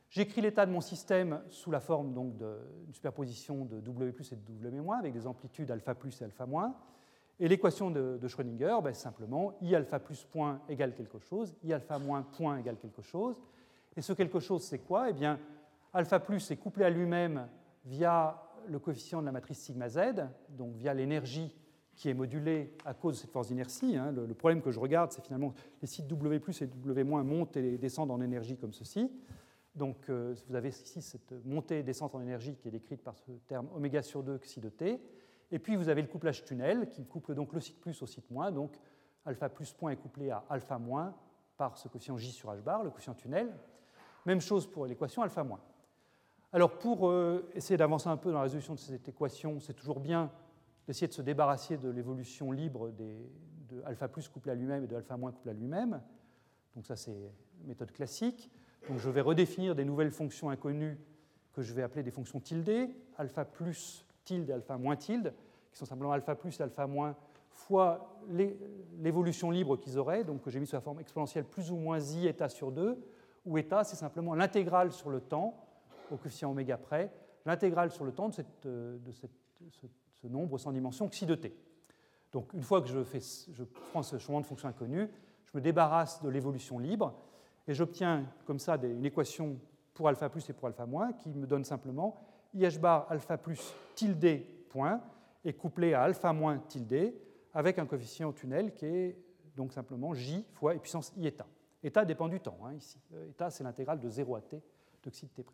J'écris l'état de mon système sous la forme d'une superposition de W plus et de W avec des amplitudes alpha plus et alpha moins. Et l'équation de, Schrödinger, ben, simplement I alpha plus point égale quelque chose, I alpha moins point égale quelque chose. Et ce quelque chose, c'est quoi? Eh bien, alpha plus est couplé à lui-même via le coefficient de la matrice sigma z, donc via l'énergie qui est modulée à cause de cette force d'inertie. Hein. Le, problème que je regarde, c'est finalement les sites W plus et W moins montent et descendent en énergie comme ceci. Donc euh, vous avez ici cette montée et descente en énergie qui est décrite par ce terme oméga sur 2 xi de t. Et puis vous avez le couplage tunnel qui couple donc le site plus au site moins. Donc alpha plus point est couplé à alpha moins par ce coefficient j sur h bar, le coefficient tunnel. Même chose pour l'équation alpha moins. Alors pour euh, essayer d'avancer un peu dans la résolution de cette équation, c'est toujours bien d'essayer de se débarrasser de l'évolution libre des, de alpha plus couplé à lui-même et de alpha moins couplé à lui-même. Donc ça c'est méthode classique. Donc je vais redéfinir des nouvelles fonctions inconnues que je vais appeler des fonctions tilde, alpha plus tilde et alpha moins tilde, qui sont simplement alpha plus et alpha moins fois l'évolution libre qu'ils auraient, donc que j'ai mis sous la forme exponentielle plus ou moins i état sur 2, où état, c'est simplement l'intégrale sur le temps, au coefficient oméga près, l'intégrale sur le temps de, cette, de cette, ce, nombre sans dimension xi de t. Donc une fois que je, fais, je prends ce changement de fonction inconnue, je me débarrasse de l'évolution libre, et j'obtiens comme ça une équation pour alpha plus et pour alpha moins qui me donne simplement IH bar alpha plus tilde point est couplé à alpha moins tilde avec un coefficient au tunnel qui est donc simplement J fois e puissance I état. Dépend du temps hein, ici. État, c'est l'intégrale de 0 à t de xi de t'.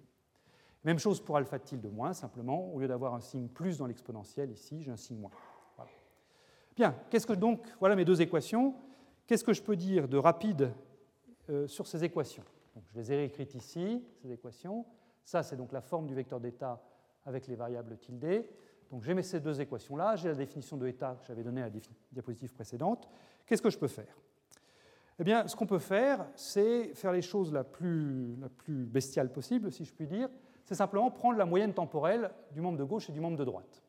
Même chose pour alpha tilde moins, simplement, au lieu d'avoir un signe plus dans l'exponentiel ici, j'ai un signe moins. Bien, qu'est-ce que donc, voilà mes deux équations. Qu'est-ce que je peux dire de rapide euh, sur ces équations Je les ai réécrites ici, ces équations. Ça, c'est donc la forme du vecteur d'état avec les variables tilde. Donc j'ai ces deux équations-là, j'ai la définition de état que j'avais donnée à la diapositive précédente. Qu'est-ce que je peux faire? Eh bien, ce qu'on peut faire, c'est faire les choses la plus, la plus bestiale possible, si je puis dire. C'est simplement prendre la moyenne temporelle du membre de gauche et du membre de droite.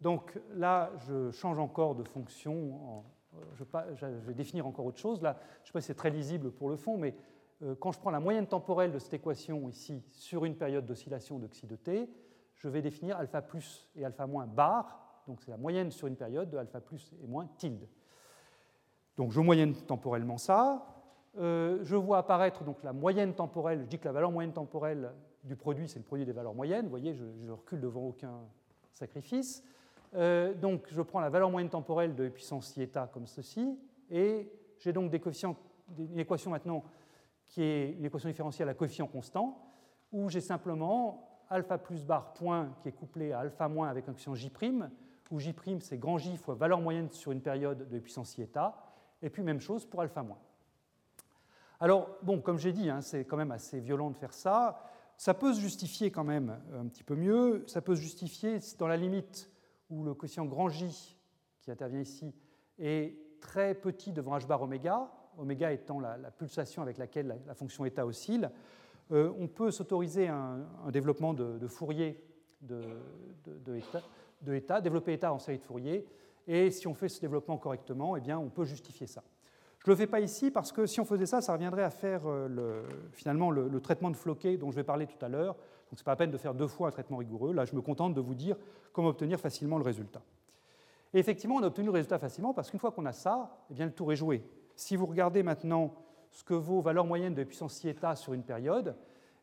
Donc là, je change encore de fonction. Je, vais définir encore autre chose. Là, je ne sais pas si c'est très lisible pour le fond, mais euh, quand je prends la moyenne temporelle de cette équation ici sur une période d'oscillation de xi de t, je vais définir alpha plus et alpha moins bar, donc c'est la moyenne sur une période de alpha plus et moins tilde. Donc je moyenne temporellement ça. Euh, je vois apparaître donc la moyenne temporelle, je dis que la valeur moyenne temporelle du produit, c'est le produit des valeurs moyennes. Vous voyez, je, je recule devant aucun sacrifice. Euh, donc je prends la valeur moyenne temporelle de puissance ieta comme ceci, et j'ai donc des coefficients, une équation maintenant qui est une équation différentielle à coefficient constant, où j'ai simplement alpha plus bar point qui est couplé à alpha moins avec un coefficient j', où j' c'est grand J fois valeur moyenne sur une période de puissance ieta, et puis même chose pour alpha moins. Alors, bon, comme j'ai dit, hein, c'est quand même assez violent de faire ça. Ça peut se justifier quand même un petit peu mieux. Ça peut se justifier dans la limite où le quotient grand J qui intervient ici est très petit devant h bar oméga, oméga étant la, pulsation avec laquelle la, fonction état oscille. Euh, on peut s'autoriser un, développement de, Fourier de, état, développer état en série de Fourier, et si on fait ce développement correctement, eh bien, on peut justifier ça. Je ne le fais pas ici parce que si on faisait ça, ça reviendrait à faire euh, finalement le, traitement de floqué dont je vais parler tout à l'heure. Donc ce n'est pas la peine de faire deux fois un traitement rigoureux. Là, je me contente de vous dire comment obtenir facilement le résultat. Et effectivement, on a obtenu le résultat facilement parce qu'une fois qu'on a ça, eh bien, le tour est joué. Si vous regardez maintenant ce que vaut valeur moyenne de puissance si état sur une période,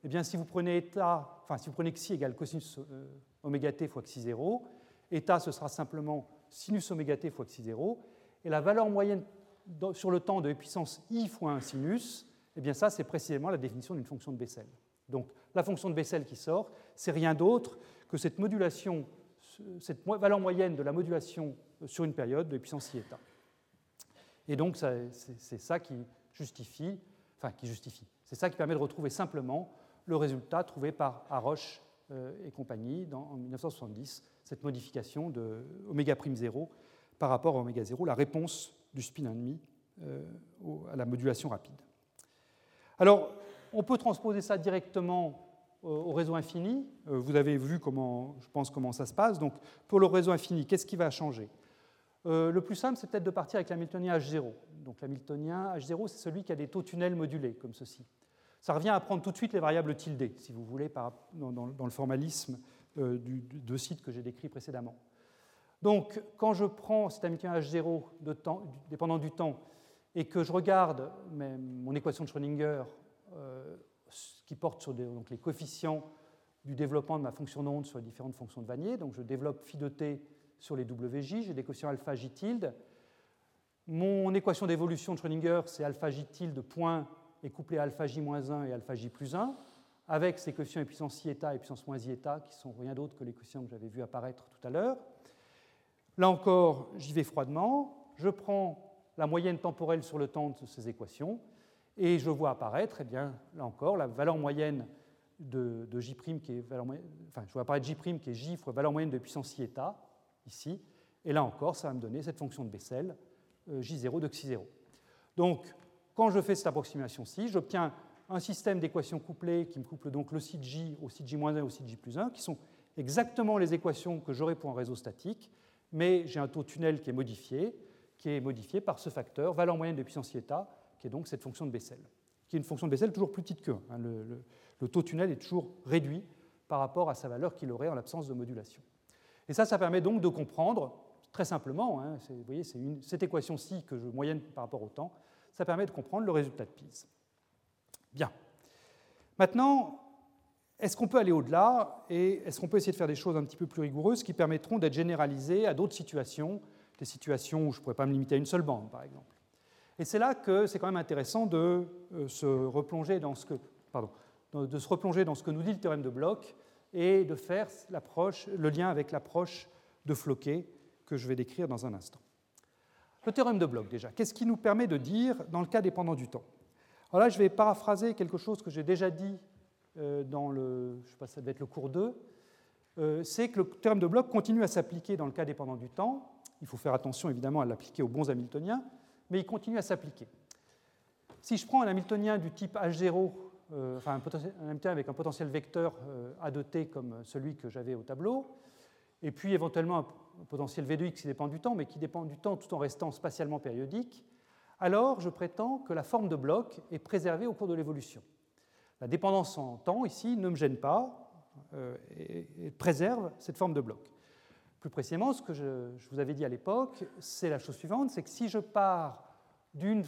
eh bien, si vous prenez état, enfin, si vous prenez xi égale cosinus euh, oméga t fois xi 0, état ce sera simplement sinus oméga t fois xi 0, et la valeur moyenne sur le temps de puissance i fois un sinus, eh bien ça c'est précisément la définition d'une fonction de Bessel. Donc la fonction de Bessel qui sort, c'est rien d'autre que cette modulation, cette valeur moyenne de la modulation sur une période de puissance i état. Et donc c'est ça qui justifie, enfin qui justifie, c'est ça qui permet de retrouver simplement le résultat trouvé par Haroche euh, et compagnie en 1970, cette modification de oméga prime 0 par rapport à oméga 0, la réponse du spin ennemi euh, à la modulation rapide. Alors, on peut transposer ça directement au réseau infini. Euh, vous avez vu comment, je pense, comment ça se passe. Donc, pour le réseau infini, qu'est-ce qui va changer? Euh, Le plus simple, c'est peut-être de partir avec l'hamiltonien H0. Donc, l'hamiltonien H0, c'est celui qui a des taux tunnels modulés, comme ceci. Ça revient à prendre tout de suite les variables tilde, si vous voulez, dans, le formalisme du, de site que j'ai décrit précédemment. Donc, quand je prends cet Hamiltonien H0 dépendant du temps et que je regarde mon équation de Schrödinger euh, qui porte sur les coefficients du développement de ma fonction d'onde sur les différentes fonctions de Vanier, donc je développe phi de t sur les WJ, j'ai des coefficients alpha j tilde. Mon équation d'évolution de Schrödinger, c'est alpha j tilde point est couplé à alpha j moins 1 et alpha j plus 1, avec ces coefficients et puissance eta et puissance moins ieta, qui sont rien d'autre que les coefficients que j'avais vus apparaître tout à l'heure. Là encore, j'y vais froidement, je prends la moyenne temporelle sur le temps de ces équations, et je vois apparaître, eh bien, là encore, la valeur moyenne de, J' qui est valeur enfin, je vois apparaître J' qui est J fois valeur moyenne de puissance ieta, ici, et là encore, ça va me donner cette fonction de Bessel, euh, J0 de Xi0. Donc, quand je fais cette approximation-ci, j'obtiens un système d'équations couplées qui me couple donc le site J au site J-1 et au site J plus 1, qui sont exactement les équations que j'aurais pour un réseau statique, mais j'ai un taux tunnel qui est modifié, qui est modifié par ce facteur, valeur moyenne de puissance θ, qui est donc cette fonction de Bessel, qui est une fonction de Bessel toujours plus petite que 1. Hein. le, taux tunnel est toujours réduit par rapport à sa valeur qu'il aurait en l'absence de modulation. Et ça, ça permet donc de comprendre, très simplement, hein, vous voyez, c'est cette équation-ci que je moyenne par rapport au temps, ça permet de comprendre le résultat de Pise. Bien. Maintenant, est-ce qu'on peut aller au-delà et est-ce qu'on peut essayer de faire des choses un petit peu plus rigoureuses qui permettront d'être généralisées à d'autres situations, des situations où je ne pourrais pas me limiter à une seule bande, par exemple? Et c'est là que c'est quand même intéressant de euh, se replonger dans ce que, pardon, de se replonger dans ce que nous dit le théorème de Bloch et de faire le lien avec l'approche de Floquet que je vais décrire dans un instant. Le théorème de Bloch, déjà, qu'est-ce qui nous permet de dire dans le cas dépendant du temps? Alors là, je vais paraphraser quelque chose que j'ai déjà dit euh, dans le, je sais pas, ça devait être le cours 2, euh, c'est que le théorème de Bloch continue à s'appliquer dans le cas dépendant du temps. Il faut faire attention évidemment à l'appliquer aux bons Hamiltoniens, mais il continue à s'appliquer. Si je prends un Hamiltonien du type H0 euh, enfin un, Hamiltonien avec un potentiel vecteur euh, A comme celui que j'avais au tableau, et puis éventuellement un potentiel V de x qui dépend du temps, mais qui dépend du temps tout en restant spatialement périodique, alors je prétends que la forme de bloc est préservée au cours de l'évolution. La dépendance en temps, ici, ne me gêne pas euh, préserve cette forme de bloc. Plus précisément, ce que je, vous avais dit à l'époque, c'est la chose suivante, c'est que si je pars d'une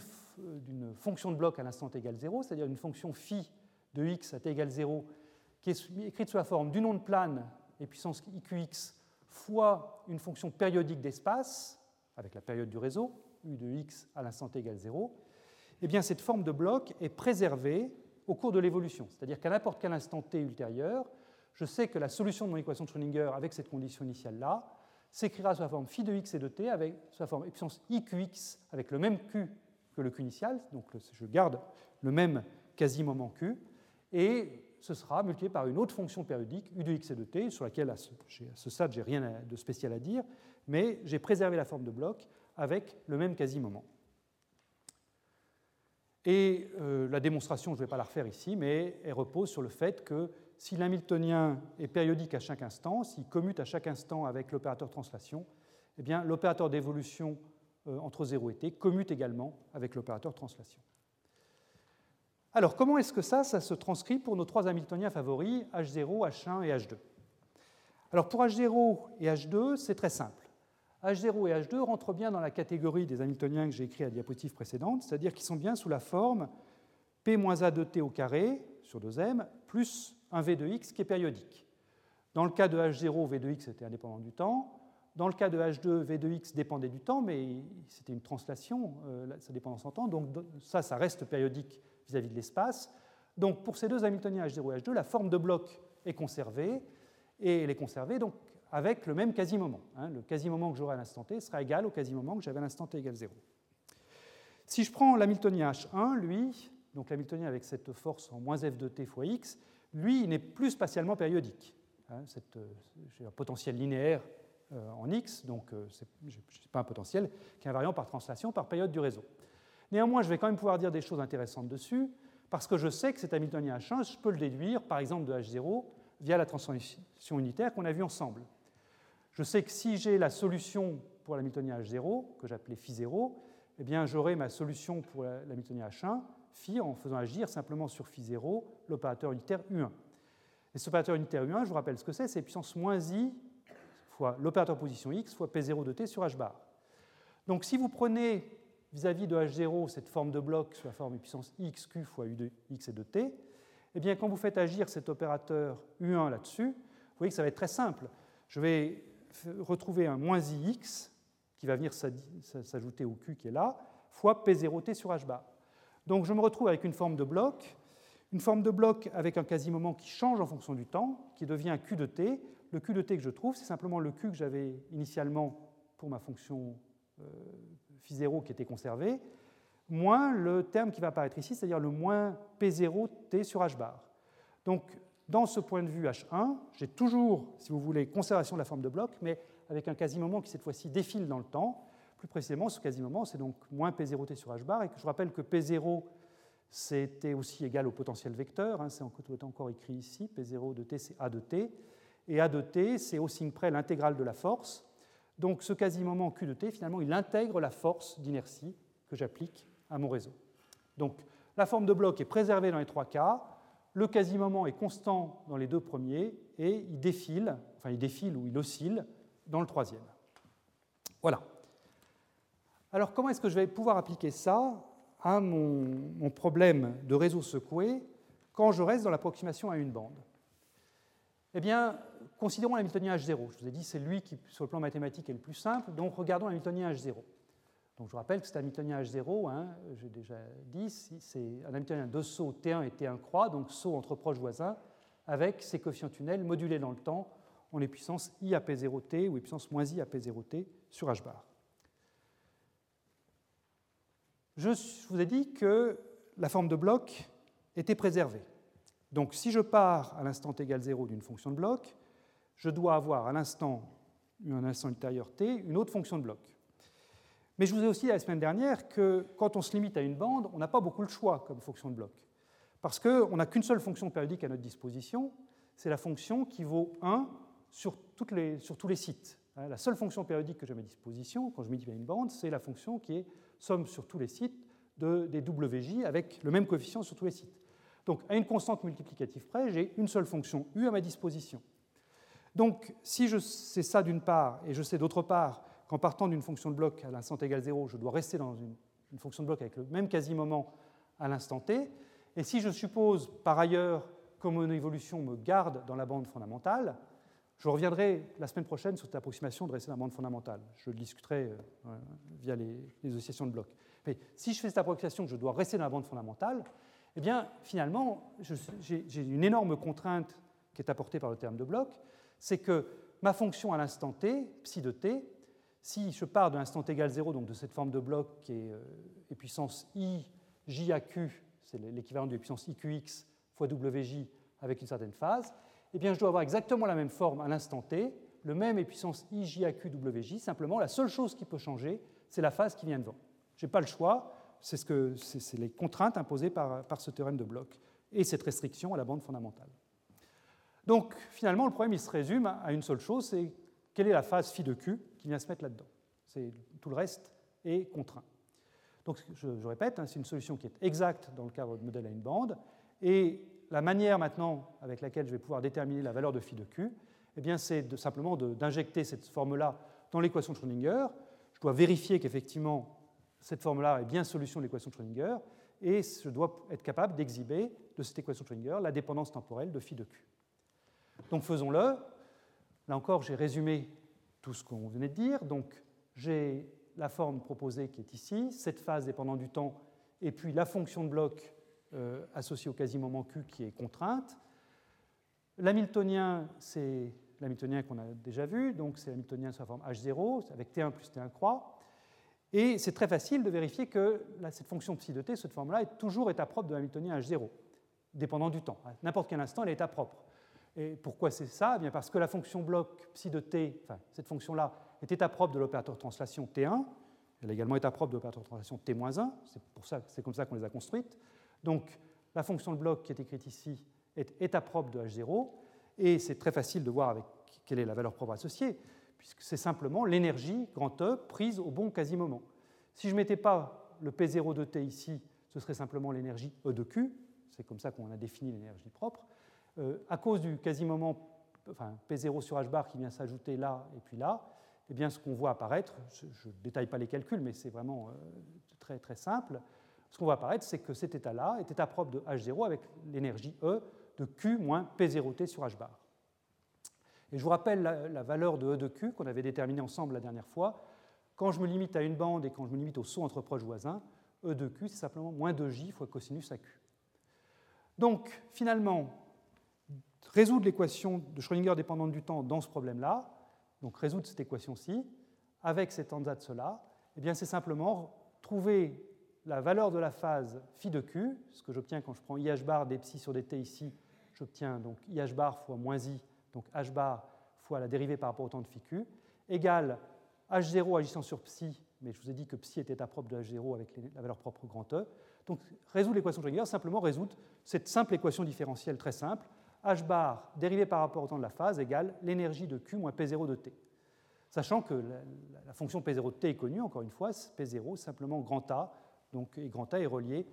fonction de bloc à l'instant t égale 0, c'est-à-dire une fonction phi de x à t égale 0, qui est écrite sous la forme du onde plane et puissance iqx fois une fonction périodique d'espace, avec la période du réseau, u de x à l'instant t égale 0, eh bien cette forme de bloc est préservée au cours de l'évolution. C'est-à-dire qu'à n'importe quel instant t ultérieur, je sais que la solution de mon équation de Schrödinger avec cette condition initiale-là s'écrira sous la forme phi de x et de t avec sous la forme puissance iqx avec le même q que le q initial, donc je garde le même quasi-moment q, et ce sera multiplié par une autre fonction périodique, u de x et de t, sur laquelle à ce, ce stade, j'ai rien de spécial à dire, mais j'ai préservé la forme de bloc avec le même quasi-moment. Et euh, la démonstration, je ne vais pas la refaire ici, mais elle repose sur le fait que si l'hamiltonien est périodique à chaque instant, s'il commute à chaque instant avec l'opérateur translation, eh bien l'opérateur d'évolution euh, entre 0 et t commute également avec l'opérateur translation. Alors comment est-ce que ça, ça se transcrit pour nos trois hamiltoniens favoris, H0, H1 et H2 Alors pour H0 et H2, c'est très simple. H0 et H2 rentrent bien dans la catégorie des hamiltoniens que j'ai écrit à la diapositive précédente, c'est-à-dire qu'ils sont bien sous la forme P-A de t au carré sur 2m plus un V de x qui est périodique. Dans le cas de H0, V de x était indépendant du temps. Dans le cas de H2, V de x dépendait du temps, mais c'était une translation, euh, sa dépendance en temps. Donc ça, ça reste périodique vis-à-vis de l'espace. Donc pour ces deux Hamiltoniens H0 et H2, la forme de bloc est conservée, et elle est conservée donc avec le même quasi-moment. Hein. Le quasi-moment que j'aurai à l'instant t sera égal au quasi-moment que j'avais à l'instant t égale 0. Si je prends l'Hamiltonien H1, lui, donc l'Hamiltonien avec cette force en moins f de t fois x, lui, il n'est plus spatialement périodique. Hein, euh, j'ai un potentiel linéaire euh, en x, donc euh, ce n'est pas un potentiel qui est invariant par translation par période du réseau. Néanmoins, je vais quand même pouvoir dire des choses intéressantes dessus, parce que je sais que cet Hamiltonien H1, je peux le déduire, par exemple, de H0 via la transformation unitaire qu'on a vue ensemble. Je sais que si j'ai la solution pour l'Hamiltonien H0, que j'appelais phi 0, eh bien j'aurai ma solution pour l'Hamiltonien H1 phi en faisant agir simplement sur phi 0 l'opérateur unitaire U1. Et cet opérateur unitaire U1, je vous rappelle ce que c'est, c'est puissance moins i fois l'opérateur position x fois P0 de t sur h bar. Donc si vous prenez vis-à-vis de h0 cette forme de bloc sous la forme puissance xq fois u de x et de t, eh bien quand vous faites agir cet opérateur U1 là-dessus, vous voyez que ça va être très simple. Je vais retrouver un moins ix qui va venir s'ajouter au q qui est là, fois P0t sur h bar. Donc je me retrouve avec une forme de bloc, une forme de bloc avec un quasi-moment qui change en fonction du temps, qui devient q de t. Le q de t que je trouve, c'est simplement le q que j'avais initialement pour ma fonction euh, phi 0 qui était conservé, moins le terme qui va apparaître ici, c'est-à-dire le moins P0 T sur H bar. Donc, dans ce point de vue H1, j'ai toujours, si vous voulez, conservation de la forme de bloc, mais avec un quasi-moment qui cette fois-ci défile dans le temps. Plus précisément, ce quasi-moment, c'est donc moins P0T sur H bar, et je rappelle que P0, c'était aussi égal au potentiel vecteur, hein, c'est encore écrit ici, P0 de T, c'est A de T, et A de T, c'est au signe près l'intégrale de la force, Donc ce quasi-moment Q de t, finalement, il intègre la force d'inertie que j'applique à mon réseau. Donc la forme de bloc est préservée dans les trois cas, le quasi-moment est constant dans les deux premiers, et il défile, enfin il défile ou il oscille dans le troisième. Voilà. Alors comment est-ce que je vais pouvoir appliquer ça à mon, problème de réseau secoué quand je reste dans l'approximation à une bande? Eh bien, considérons l'Hamiltonien H0. Je vous ai dit, c'est lui qui, sur le plan mathématique, est le plus simple. Donc, regardons l'Hamiltonien H0. Donc, je rappelle que c'est un Hamiltonien H0, hein, j'ai déjà dit, c'est un Hamiltonien de saut T1 et T1 croix, donc saut entre proches voisins, avec ses coefficients tunnels modulés dans le temps en les puissances i à P0t ou les puissances moins i à P0t sur h bar. Je vous ai dit que la forme de bloc était préservée. Donc si je pars à l'instant t égale 0 d'une fonction de bloc, je dois avoir à l'instant, un instant ultérieur t, une autre fonction de bloc. Mais je vous ai aussi dit la semaine dernière que quand on se limite à une bande, on n'a pas beaucoup de choix comme fonction de bloc. Parce qu'on n'a qu'une seule fonction périodique à notre disposition, c'est la fonction qui vaut 1 sur, tous les sites. Hein, la seule fonction périodique que j'ai à ma disposition, quand je multiplie une bande, c'est la fonction qui est somme sur tous les sites des WJ avec le même coefficient sur tous les sites. Donc, à une constante multiplicative près, j'ai une seule fonction U à ma disposition. Donc, si je sais ça d'une part, et je sais d'autre part qu'en partant d'une fonction de bloc à l'instant égale 0, je dois rester dans une, une fonction de bloc avec le même quasi-moment à l'instant t, et si je suppose par ailleurs que mon évolution me garde dans la bande fondamentale, je reviendrai la semaine prochaine sur cette approximation de rester dans la bande fondamentale. Je le discuterai euh, via les, associations de blocs. Mais si je fais cette approximation je dois rester dans la bande fondamentale, eh bien, finalement, j'ai une énorme contrainte qui est apportée par le terme de bloc, c'est que ma fonction à l'instant t, psi de t, si je pars de l'instant t égale 0, donc de cette forme de bloc qui est, euh, puissance i, j à q, c'est l'équivalent de puissance iqx fois wj avec une certaine phase, eh bien, je dois avoir exactement la même forme à l'instant t, le même est puissance i, j, a, q, wj, simplement la seule chose qui peut changer, c'est la phase qui vient devant. Je n'ai pas le choix, c'est ce les contraintes imposées par, ce théorème de bloc et cette restriction à la bande fondamentale. Donc, finalement, le problème il se résume à une seule chose, c'est quelle est la phase phi de q qui vient se mettre là-dedans. Tout le reste est contraint. Donc, je, je répète, hein, c'est une solution qui est exacte dans le cadre de modèle à une bande, et la manière maintenant avec laquelle je vais pouvoir déterminer la valeur de phi de q, eh c'est simplement d'injecter cette forme-là dans l'équation de Schrödinger. Je dois vérifier qu'effectivement cette forme-là est bien solution de l'équation de Schrödinger, et je dois être capable d'exhiber de cette équation de Schrödinger la dépendance temporelle de phi de q. Donc faisons-le. Là encore, j'ai résumé tout ce qu'on venait de dire. Donc j'ai la forme proposée qui est ici, cette phase dépendant du temps, et puis la fonction de bloc euh, associé au quasi-moment Q qui est contrainte. L'hamiltonien, c'est l'hamiltonien qu'on a déjà vu, donc c'est l'hamiltonien sous la forme H0, avec T1 plus T1 croix. Et c'est très facile de vérifier que cette fonction psi de t, cette forme-là, est toujours état propre de l'hamiltonien H0, dépendant du temps. À n'importe quel instant, elle est état propre. Et pourquoi c'est ça? Eh bien Parce que la fonction bloc psi de t, enfin, cette fonction-là, est état propre de l'opérateur translation T1. Elle est également état propre de l'opérateur translation T-1. C'est, pour ça, c'est comme ça qu'on les a construites. Donc la fonction de bloc qui est écrite ici est état propre de H0, et c'est très facile de voir avec quelle est la valeur propre associée, puisque c'est simplement l'énergie, grand E, prise au bon quasi-moment. Si je ne mettais pas le P0 de T ici, ce serait simplement l'énergie E de Q, c'est comme ça qu'on a défini l'énergie propre. Euh, à cause du quasi-moment enfin, P0 sur H bar qui vient s'ajouter là et puis là, eh bien, ce qu'on voit apparaître, je ne détaille pas les calculs, mais c'est vraiment euh, très, très simple, ce qu'on voit apparaître, c'est que cet état-là est état propre de H0 avec l'énergie E de Q moins P0T sur H bar. Et je vous rappelle la, valeur de E de Q qu'on avait déterminée ensemble la dernière fois. Quand je me limite à une bande et quand je me limite au saut entre proches voisins, E de Q, c'est simplement moins 2J fois cosinus à Q. Donc, finalement, résoudre l'équation de Schrödinger dépendante du temps dans ce problème-là, donc résoudre cette équation-ci, avec cet ansatz-là, eh c'est simplement trouver la valeur de la phase phi de q, ce que j'obtiens quand je prends ih bar des psi sur dt ici, j'obtiens donc ih bar fois moins i, donc h bar fois la dérivée par rapport au temps de phi q, égale h0 agissant sur psi, mais je vous ai dit que psi était à propre de h0 avec la valeur propre grand E. Donc résoudre l'équation de Schrödinger, simplement résoudre cette simple équation différentielle très simple, h bar dérivée par rapport au temps de la phase égale l'énergie de q moins p0 de t. sachant que la, fonction P0 de t est connue, encore une fois, P0, simplement grand A, donc, et grand A est relié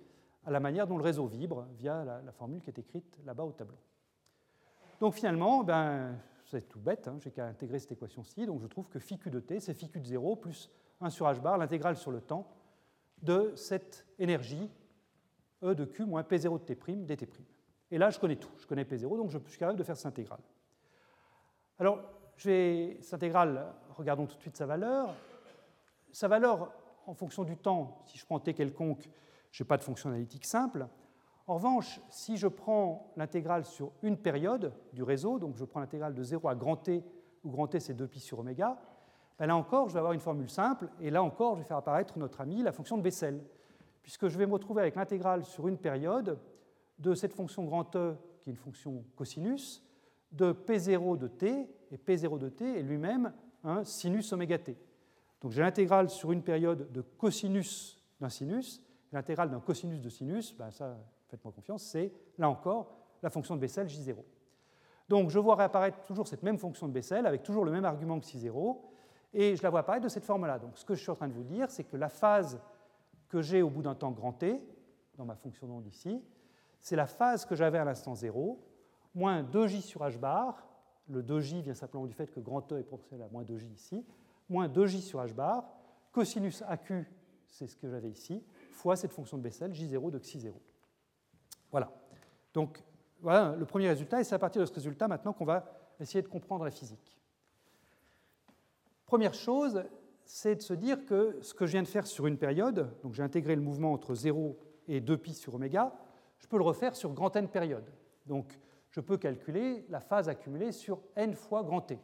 à la manière dont le réseau vibre via la, formule qui est écrite là-bas au tableau. Donc finalement, ben, c'est tout bête, hein, j'ai qu'à intégrer cette équation-ci, donc je trouve que phi q de t, c'est phi q de 0 plus 1 sur h bar, l'intégrale sur le temps, de cette énergie E de Q moins P0 de T' dt'. Et là, je connais tout. Je connais P0, donc je suis capable de faire cette intégrale. Alors, cette intégrale, regardons tout de suite sa valeur. Sa valeur, en fonction du temps, si je prends T quelconque, je n'ai pas de fonction analytique simple. En revanche, si je prends l'intégrale sur une période du réseau, donc je prends l'intégrale de 0 à grand T, où grand T c'est 2pi sur oméga, ben là encore, je vais avoir une formule simple, et là encore, je vais faire apparaître notre ami, la fonction de Bessel, puisque je vais me retrouver avec l'intégrale sur une période de cette fonction grand E, qui est une fonction cosinus, de P0 de t, et P0 de t est lui-même un sinus oméga t. Donc j'ai l'intégrale sur une période de cosinus d'un sinus, l'intégrale d'un cosinus de sinus, ben ça, faites-moi confiance, c'est là encore la fonction de Bessel J0. Donc je vois réapparaître toujours cette même fonction de Bessel avec toujours le même argument que J0, et je la vois apparaître de cette forme-là. Donc ce que je suis en train de vous dire, c'est que la phase que j'ai au bout d'un temps grand t, dans ma fonction d'onde ici, c'est la phase que j'avais à l'instant 0, moins 2j sur h bar, le 2j vient simplement du fait que grand E est proportionnel à moins 2j ici, moins 2j sur h bar, cosinus AQ, c'est ce que j'avais ici, fois cette fonction de Bessel, J0 de Xi0. Voilà. Donc, voilà le premier résultat, et c'est à partir de ce résultat maintenant qu'on va essayer de comprendre la physique. Première chose, c'est de se dire que ce que je viens de faire sur une période, donc j'ai intégré le mouvement entre 0 et 2pi sur oméga, je peux le refaire sur grand n périodes. Donc je peux calculer la phase accumulée sur n fois grand t.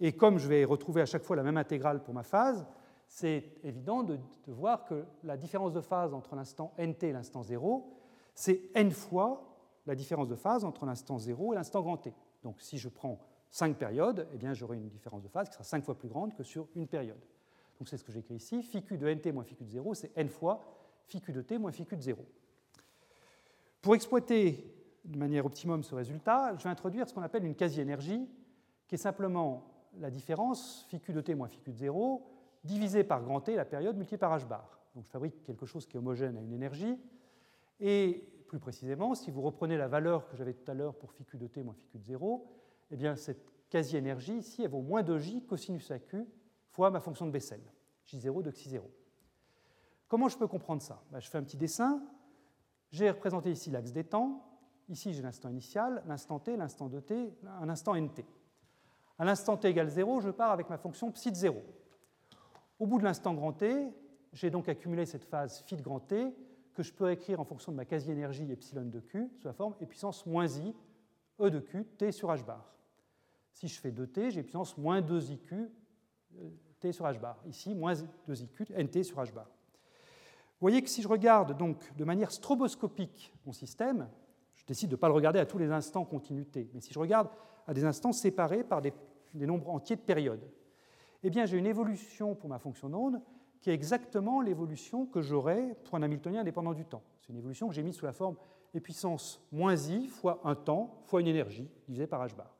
Et comme je vais retrouver à chaque fois la même intégrale pour ma phase, c'est évident de, voir que la différence de phase entre l'instant nt et l'instant 0, c'est n fois la différence de phase entre l'instant 0 et l'instant grand t. Donc si je prends 5 périodes, eh bien j'aurai une différence de phase qui sera 5 fois plus grande que sur une période. Donc c'est ce que j'écris ici. Phi q de nt moins phi q de 0, c'est n fois phi q de t moins phi q de 0. Pour exploiter de manière optimum ce résultat, je vais introduire ce qu'on appelle une quasi-énergie, qui est simplement la différence phi q de t moins phi q de 0 divisé par grand T, la période multipliée par h bar. Donc je fabrique quelque chose qui est homogène à une énergie. Et plus précisément, si vous reprenez la valeur que j'avais tout à l'heure pour phi q de t moins phi q de 0, eh bien cette quasi-énergie ici, elle vaut moins 2j cosinus AQ fois ma fonction de Bessel, J0 de xi0. Comment je peux comprendre ça? Ben, Je fais un petit dessin. J'ai représenté ici l'axe des temps. Ici, j'ai l'instant initial, l'instant t, l'instant de t, un instant nt. À l'instant t égale 0, je pars avec ma fonction psi de 0. Au bout de l'instant grand t, j'ai donc accumulé cette phase phi de grand t que je peux écrire en fonction de ma quasi-énergie epsilon de q sous la forme e puissance moins i e de q t sur h bar. Si je fais 2t, j'ai puissance moins 2iq euh, t sur h bar. Ici, moins 2iq nt sur h bar. Vous voyez que si je regarde donc de manière stroboscopique mon système, je décide de ne pas le regarder à tous les instants continuité, mais si je regarde à des instants séparés par des, nombres entiers de périodes, eh bien j'ai une évolution pour ma fonction d'onde qui est exactement l'évolution que j'aurais pour un Hamiltonien indépendant du temps. C'est une évolution que j'ai mise sous la forme e puissance moins i fois un temps fois une énergie divisée par h bar.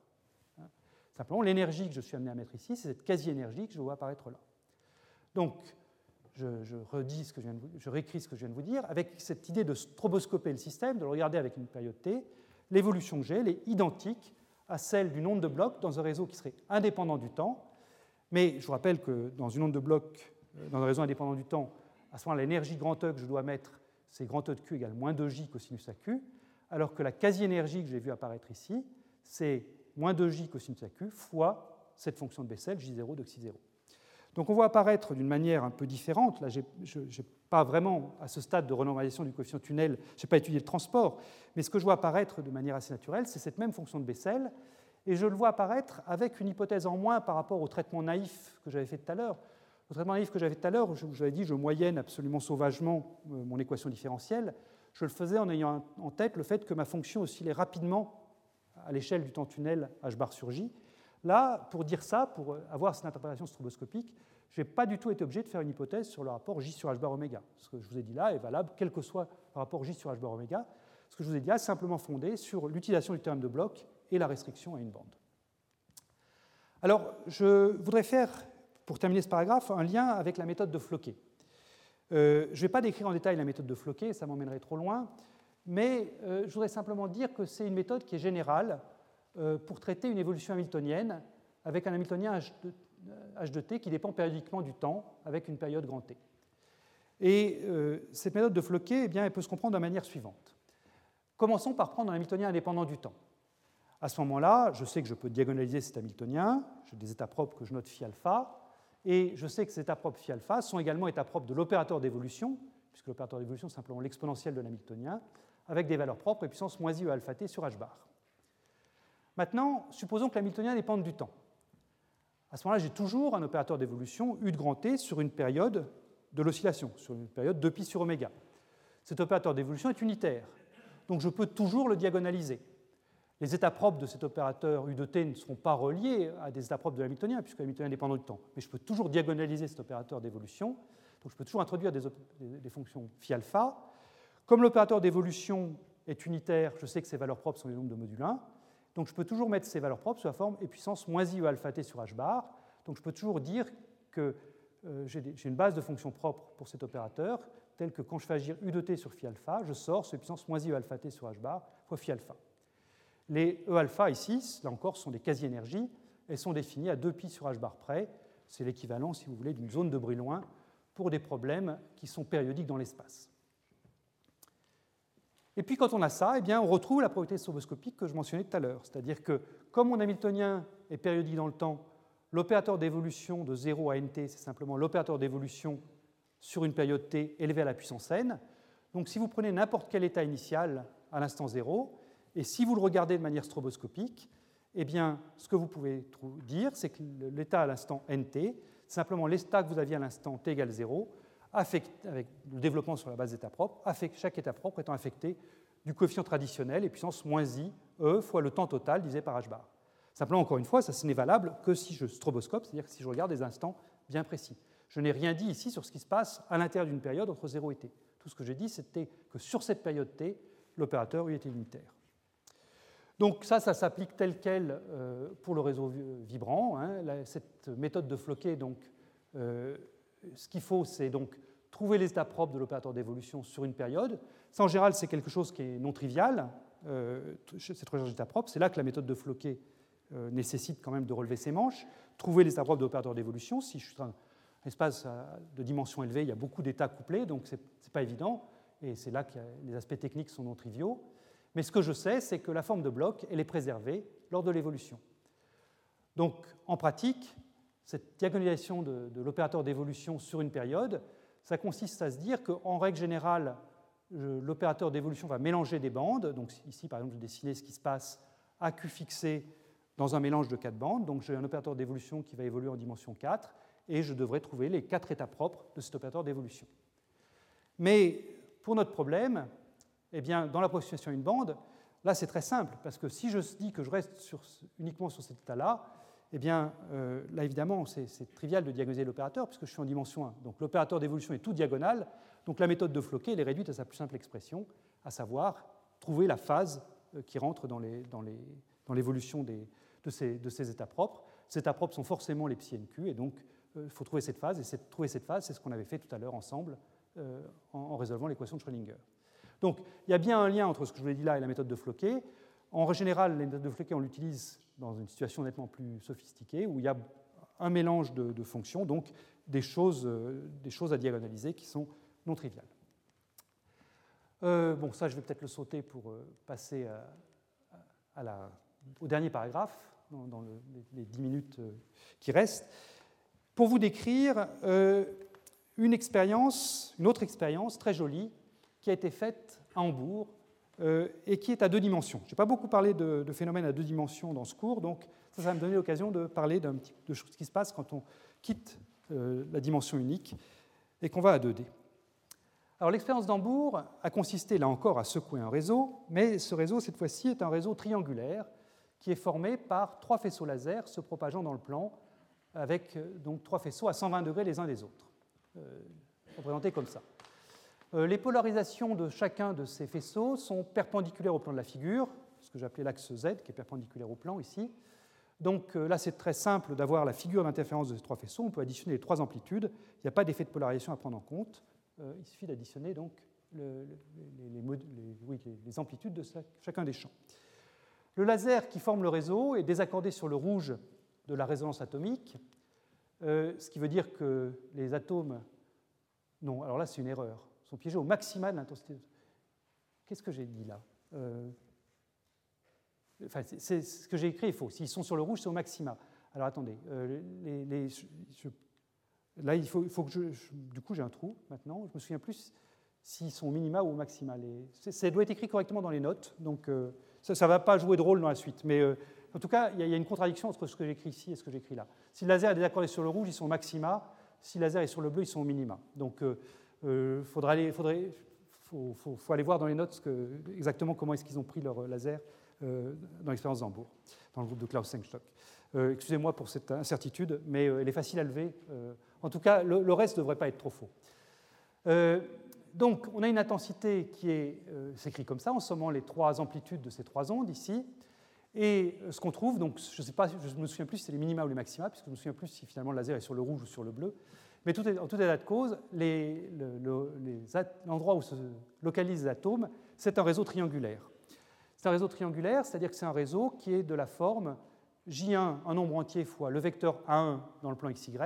Simplement, l'énergie que je suis amené à mettre ici, c'est cette quasi-énergie que je vois apparaître là. Donc, je, redis ce que je, viens je réécris ce que je viens de vous dire, avec cette idée de stroboscoper le système, de le regarder avec une période t, l'évolution que j'ai, elle est identique à celle d'une onde de bloc dans un réseau qui serait indépendant du temps. Mais je vous rappelle que dans une onde de bloc, euh, dans un réseau indépendant du temps, à ce moment-là, l'énergie grand E que je dois mettre, c'est grand E de Q égale moins 2J cosinus AQ, alors que la quasi-énergie que j'ai vue apparaître ici, c'est moins 2j cosinus q fois cette fonction de Bessel, j0 de xi0. Donc on voit apparaître d'une manière un peu différente, là je n'ai pas vraiment à ce stade de renormalisation du coefficient tunnel, je n'ai pas étudié le transport, mais ce que je vois apparaître de manière assez naturelle, c'est cette même fonction de Bessel, et je le vois apparaître avec une hypothèse en moins par rapport au traitement naïf que j'avais fait tout à l'heure. Le traitement naïf que j'avais tout à l'heure, je vous avais dit, je moyenne absolument sauvagement euh, mon équation différentielle, je le faisais en ayant en tête le fait que ma fonction oscillait rapidement à l'échelle du temps tunnel h bar sur j. Là, pour dire ça, pour avoir cette interprétation stroboscopique, je n'ai pas du tout été obligé de faire une hypothèse sur le rapport j sur h bar oméga. Ce que je vous ai dit là est valable, quel que soit le rapport j sur h bar oméga. Ce que je vous ai dit là est simplement fondé sur l'utilisation du théorème de Bloch et la restriction à une bande. Alors, je voudrais faire, pour terminer ce paragraphe, un lien avec la méthode de Floquet. Euh, je ne vais pas décrire en détail la méthode de Floquet, ça m'emmènerait trop loin, mais euh, je voudrais simplement dire que c'est une méthode qui est générale euh, pour traiter une évolution hamiltonienne avec un hamiltonien h de, t qui dépend périodiquement du temps avec une période grand T. Et cette méthode de Floquet, eh bien, elle peut se comprendre de la manière suivante. Commençons par prendre un hamiltonien indépendant du temps. À ce moment-là, je sais que je peux diagonaliser cet hamiltonien, j'ai des états propres que je note phi alpha, et je sais que ces états propres phi alpha sont également états propres de l'opérateur d'évolution, puisque l'opérateur d'évolution est simplement l'exponentielle de l'hamiltonien, avec des valeurs propres et puissance moins i e alpha t sur h bar. Maintenant, supposons que l'hamiltonien dépende du temps. À ce moment-là, j'ai toujours un opérateur d'évolution u de grand t sur une période de l'oscillation, sur une période de pi sur oméga. Cet opérateur d'évolution est unitaire, donc je peux toujours le diagonaliser. Les états propres de cet opérateur U de t ne seront pas reliés à des états propres de l'hamiltonien, puisque l'hamiltonien est dépendant du temps. Mais je peux toujours diagonaliser cet opérateur d'évolution. Donc je peux toujours introduire des, fonctions phi alpha. Comme l'opérateur d'évolution est unitaire, je sais que ses valeurs propres sont les nombres de module 1. Donc je peux toujours mettre ces valeurs propres sous la forme et puissance moins i e alpha t sur h bar. Donc je peux toujours dire que euh, j'ai une base de fonctions propres pour cet opérateur, telle que quand je fais agir u de t sur phi alpha, je sors ce puissance moins i e alpha t sur h bar fois phi alpha. Les E-alpha ici, là encore, sont des quasi-énergies. Elles sont définies à 2pi sur h bar près. C'est l'équivalent, si vous voulez, d'une zone de loin pour des problèmes qui sont périodiques dans l'espace. Et puis quand on a ça, eh on retrouve la probabilité stroboscopique que je mentionnais tout à l'heure. C'est-à-dire que comme mon Hamiltonien est périodique dans le temps, l'opérateur d'évolution de 0 à nt, c'est simplement l'opérateur d'évolution sur une période t élevée à la puissance n. Donc si vous prenez n'importe quel état initial à l'instant 0, et si vous le regardez de manière stroboscopique, eh bien, ce que vous pouvez dire, c'est que l'état à l'instant nt, simplement l'état que vous aviez à l'instant t égale 0, avec le développement sur la base d'état propre, chaque état propre étant affecté du coefficient traditionnel et puissance moins i, e, fois le temps total divisé par h bar. Simplement, encore une fois, ça n'est valable que si je stroboscope, c'est-à-dire si je regarde des instants bien précis. Je n'ai rien dit ici sur ce qui se passe à l'intérieur d'une période entre 0 et t. Tout ce que j'ai dit, c'était que sur cette période t, l'opérateur U était unitaire. Donc ça, ça s'applique tel quel euh, pour le réseau vibrant. Hein. Cette méthode de floquer, donc, euh, ce qu'il faut, c'est donc trouver les états propres de l'opérateur d'évolution sur une période. Ça, en général, c'est quelque chose qui est non trivial, euh, cette recherche d'états propres. C'est là que la méthode de floquer nécessite quand même de relever ses manches. Trouver les états propres de l'opérateur d'évolution. Si je suis dans un espace de dimension élevée, il y a beaucoup d'états couplés, donc ce n'est pas évident. Et c'est là que les aspects techniques sont non triviaux. Mais ce que je sais, c'est que la forme de bloc, elle est préservée lors de l'évolution. Donc, en pratique, cette diagonalisation de, l'opérateur d'évolution sur une période, ça consiste à se dire qu'en règle générale, l'opérateur d'évolution va mélanger des bandes. Donc ici, par exemple, je dessiner ce qui se passe à Q fixé dans un mélange de quatre bandes. Donc j'ai un opérateur d'évolution qui va évoluer en dimension 4, et je devrais trouver les quatre états propres de cet opérateur d'évolution. Mais pour notre problème, eh bien, dans l'approximation à une bande, là c'est très simple, parce que si je dis que je reste uniquement sur cet état-là, eh bien, euh, là évidemment, c'est trivial de diagonaliser l'opérateur, puisque je suis en dimension 1. Donc l'opérateur d'évolution est tout diagonal, donc la méthode de Floquet est réduite à sa plus simple expression, à savoir trouver la phase euh, qui rentre dans l'évolution de, ces, états propres. Ces états propres sont forcément les psi et donc euh, il faut trouver cette phase, et trouver cette phase, c'est ce qu'on avait fait tout à l'heure ensemble en résolvant l'équation de Schrödinger. Donc il y a bien un lien entre ce que je vous ai dit là et la méthode de Floquet. En général, la méthode de Floquet, on l'utilise dans une situation nettement plus sophistiquée, où il y a un mélange de, fonctions, donc des choses, euh, des choses, à diagonaliser qui sont non triviales. Euh, bon, ça, je vais peut-être le sauter pour euh, passer au dernier paragraphe, dans, les, dix minutes qui restent, pour vous décrire une expérience, une autre expérience très jolie qui a été faite à Hambourg euh, et qui est à deux dimensions. Je n'ai pas beaucoup parlé de, phénomènes à deux dimensions dans ce cours, donc ça, va me donner l'occasion de parler de ce qui se passe quand on quitte euh, la dimension unique et qu'on va à 2D. Alors l'expérience d'Hambourg a consisté là encore à secouer un réseau, mais ce réseau cette fois-ci est un réseau triangulaire qui est formé par trois faisceaux laser se propageant dans le plan avec euh, donc trois faisceaux à 120 degrés les uns des autres, représentés comme ça. Euh, les polarisations de chacun de ces faisceaux sont perpendiculaires au plan de la figure, ce que j'appelais l'axe Z, qui est perpendiculaire au plan ici. Donc là, c'est très simple d'avoir la figure d'interférence de ces trois faisceaux. On peut additionner les trois amplitudes. Il n'y a pas d'effet de polarisation à prendre en compte. il suffit d'additionner donc les, amplitudes de chacun des champs. Le laser qui forme le réseau est désaccordé sur le rouge de la résonance atomique, ce qui veut dire que les atomes non, alors là, c'est une erreur. Sont piégés au maximal de l'intensité. Qu'est-ce que j'ai dit là euh, enfin, c'est, Ce que j'ai écrit est faux. S'ils sont sur le rouge, c'est au maxima. Alors attendez, euh, là, il faut, que je, Du coup, j'ai un trou maintenant. Je me souviens plus s'ils sont au minima ou au maxima. ça doit être écrit correctement dans les notes, donc euh, ça ne va pas jouer de rôle dans la suite. Mais en tout cas, il y, a une contradiction entre ce que j'écris ici et ce que j'écris là. Si le laser est désaccordé sur le rouge, ils sont au maxima. Si laser est sur le bleu, ils sont au minima. Donc, euh, faudra aller, faut, aller voir dans les notes exactement comment est-ce qu'ils ont pris leur laser euh, dans l'expérience d'Hambourg, dans le groupe de Klaus Sengstock. Excusez-moi pour cette incertitude, mais elle est facile à lever. en tout cas, le, reste ne devrait pas être trop faux. donc, on a une intensité qui est s'écrit comme ça, en sommant les trois amplitudes de ces trois ondes ici. Et ce qu'on trouve, donc je ne me souviens plus si c'est les minima ou les maxima, puisque je ne me souviens plus si finalement le laser est sur le rouge ou sur le bleu. Mais tout en tout état de cause, l'endroit où se localisent les atomes, c'est un réseau triangulaire. C'est un réseau triangulaire, c'est-à-dire que c'est un réseau qui est de la forme J1, un nombre entier, fois le vecteur A1 dans le plan XY,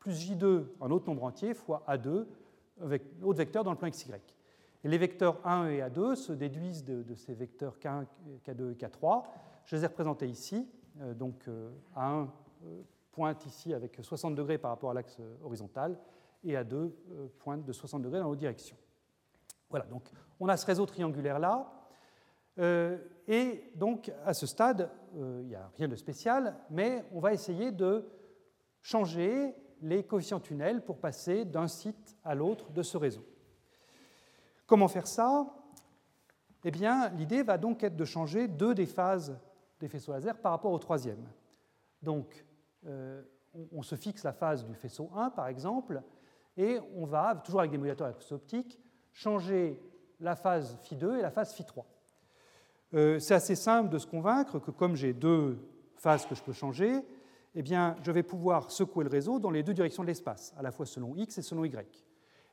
plus J2, un autre nombre entier, fois A2, avec autre vecteur dans le plan XY. Les vecteurs A1 et A2 se déduisent de, ces vecteurs K1, K2 et K3, je les ai représentés ici. Euh, donc A1 euh, euh, pointe ici avec 60 degrés par rapport à l'axe horizontal et A2 pointe de 60 degrés dans l'autre direction. Voilà, donc on a ce réseau triangulaire-là. et donc à ce stade, il n'y a rien de spécial, mais on va essayer de changer les coefficients tunnels pour passer d'un site à l'autre de ce réseau. Comment faire ça? Eh bien, l'idée va donc être de changer deux des phases des faisceaux laser par rapport au troisième. Donc, euh, on, se fixe la phase du faisceau 1, par exemple, et on va, toujours avec des modulateurs optiques, changer la phase phi 2 et la phase phi 3. Euh, c'est assez simple de se convaincre que comme j'ai deux phases que je peux changer, eh bien, je vais pouvoir secouer le réseau dans les deux directions de l'espace, à la fois selon x et selon y.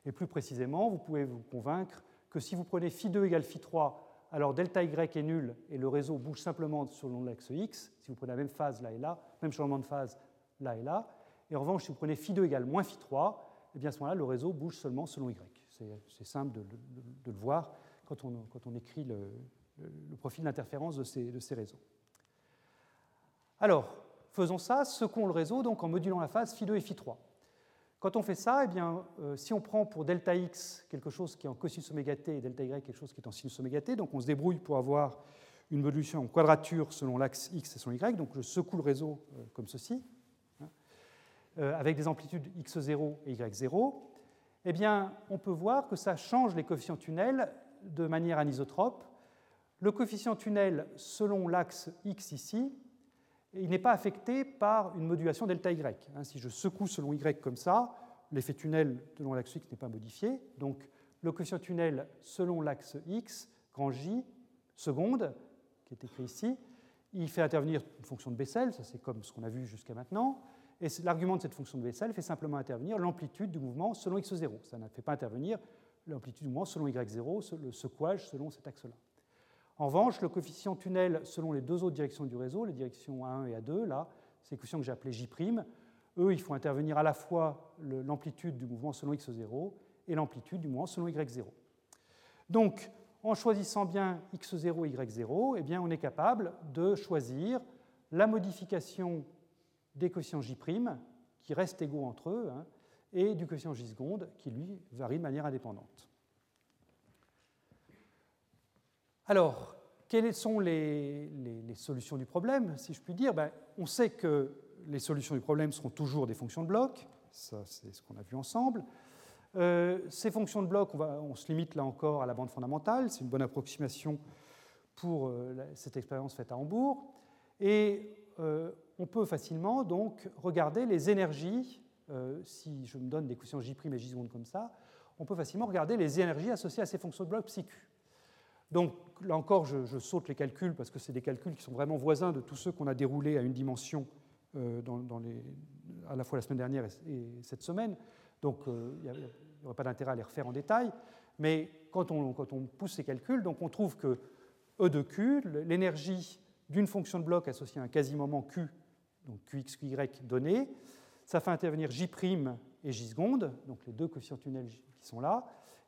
Et plus précisément, vous pouvez vous convaincre que si vous prenez phi 2 égale phi 3 alors delta y est nul et le réseau bouge simplement selon l'axe x, si vous prenez la même phase là et là, même changement de phase là et là. Et en revanche, si vous prenez phi 2 égale moins phi 3, et eh bien à ce moment-là, le réseau bouge seulement selon y. C'est simple de, le voir quand on, écrit le, profil d'interférence de ces, réseaux. Alors, faisons ça, secouons le réseau donc en modulant la phase phi 2 et phi 3. Quand on fait ça, eh bien, euh, si on prend pour delta x quelque chose qui est en cosinus oméga t et delta y quelque chose qui est en sinus oméga t, donc on se débrouille pour avoir une modulation en quadrature selon l'axe x et selon y, donc je secoue le réseau euh, comme ceci, hein, euh, avec des amplitudes x0 et y0, eh bien, on peut voir que ça change les coefficients tunnels de manière anisotrope. Le coefficient tunnel selon l'axe x ici il n'est pas affecté par une modulation delta y. Hein, si je secoue selon y comme ça, l'effet tunnel selon l'axe x n'est pas modifié. Donc le coefficient tunnel selon l'axe x, grand J, seconde, qui est écrit ici, il fait intervenir une fonction de Bessel, ça c'est comme ce qu'on a vu jusqu'à maintenant, et l'argument de cette fonction de Bessel fait simplement intervenir l'amplitude du mouvement selon x0. Ça ne fait pas intervenir l'amplitude du mouvement selon y0, le secouage selon cet axe-là. En revanche, le coefficient tunnel selon les deux autres directions du réseau, les directions A1 et A2, là, c'est coefficients que j'ai appelés J', eux, il faut intervenir à la fois l'amplitude du mouvement selon x0 et l'amplitude du mouvement selon y0. Donc, en choisissant bien x0 et y0, eh bien, on est capable de choisir la modification des coefficients J', qui restent égaux entre eux, hein, et du coefficient J seconde, qui lui varie de manière indépendante. Alors, quelles sont les, solutions du problème, si je puis dire? Ben, On sait que les solutions du problème seront toujours des fonctions de bloc, ça c'est ce qu'on a vu ensemble. Euh, ces fonctions de bloc, on, se limite là encore à la bande fondamentale, c'est une bonne approximation pour euh, cette expérience faite à Hambourg. Et euh, on peut facilement donc regarder les énergies, si je me donne des coefficients J' et J comme ça, on peut facilement regarder les énergies associées à ces fonctions de bloc psi Donc là encore, je, saute les calculs parce que c'est des calculs qui sont vraiment voisins de tous ceux qu'on a déroulés à une dimension euh, à la fois la semaine dernière et, cette semaine. Donc euh, il n'y aurait pas d'intérêt à les refaire en détail. Mais quand on, quand on pousse ces calculs, donc on trouve que E de Q, l'énergie d'une fonction de bloc associée à un quasi-moment Q, donc Qx, Qy donné, ça fait intervenir J' et J seconde, donc les deux coefficients tunnels qui sont là.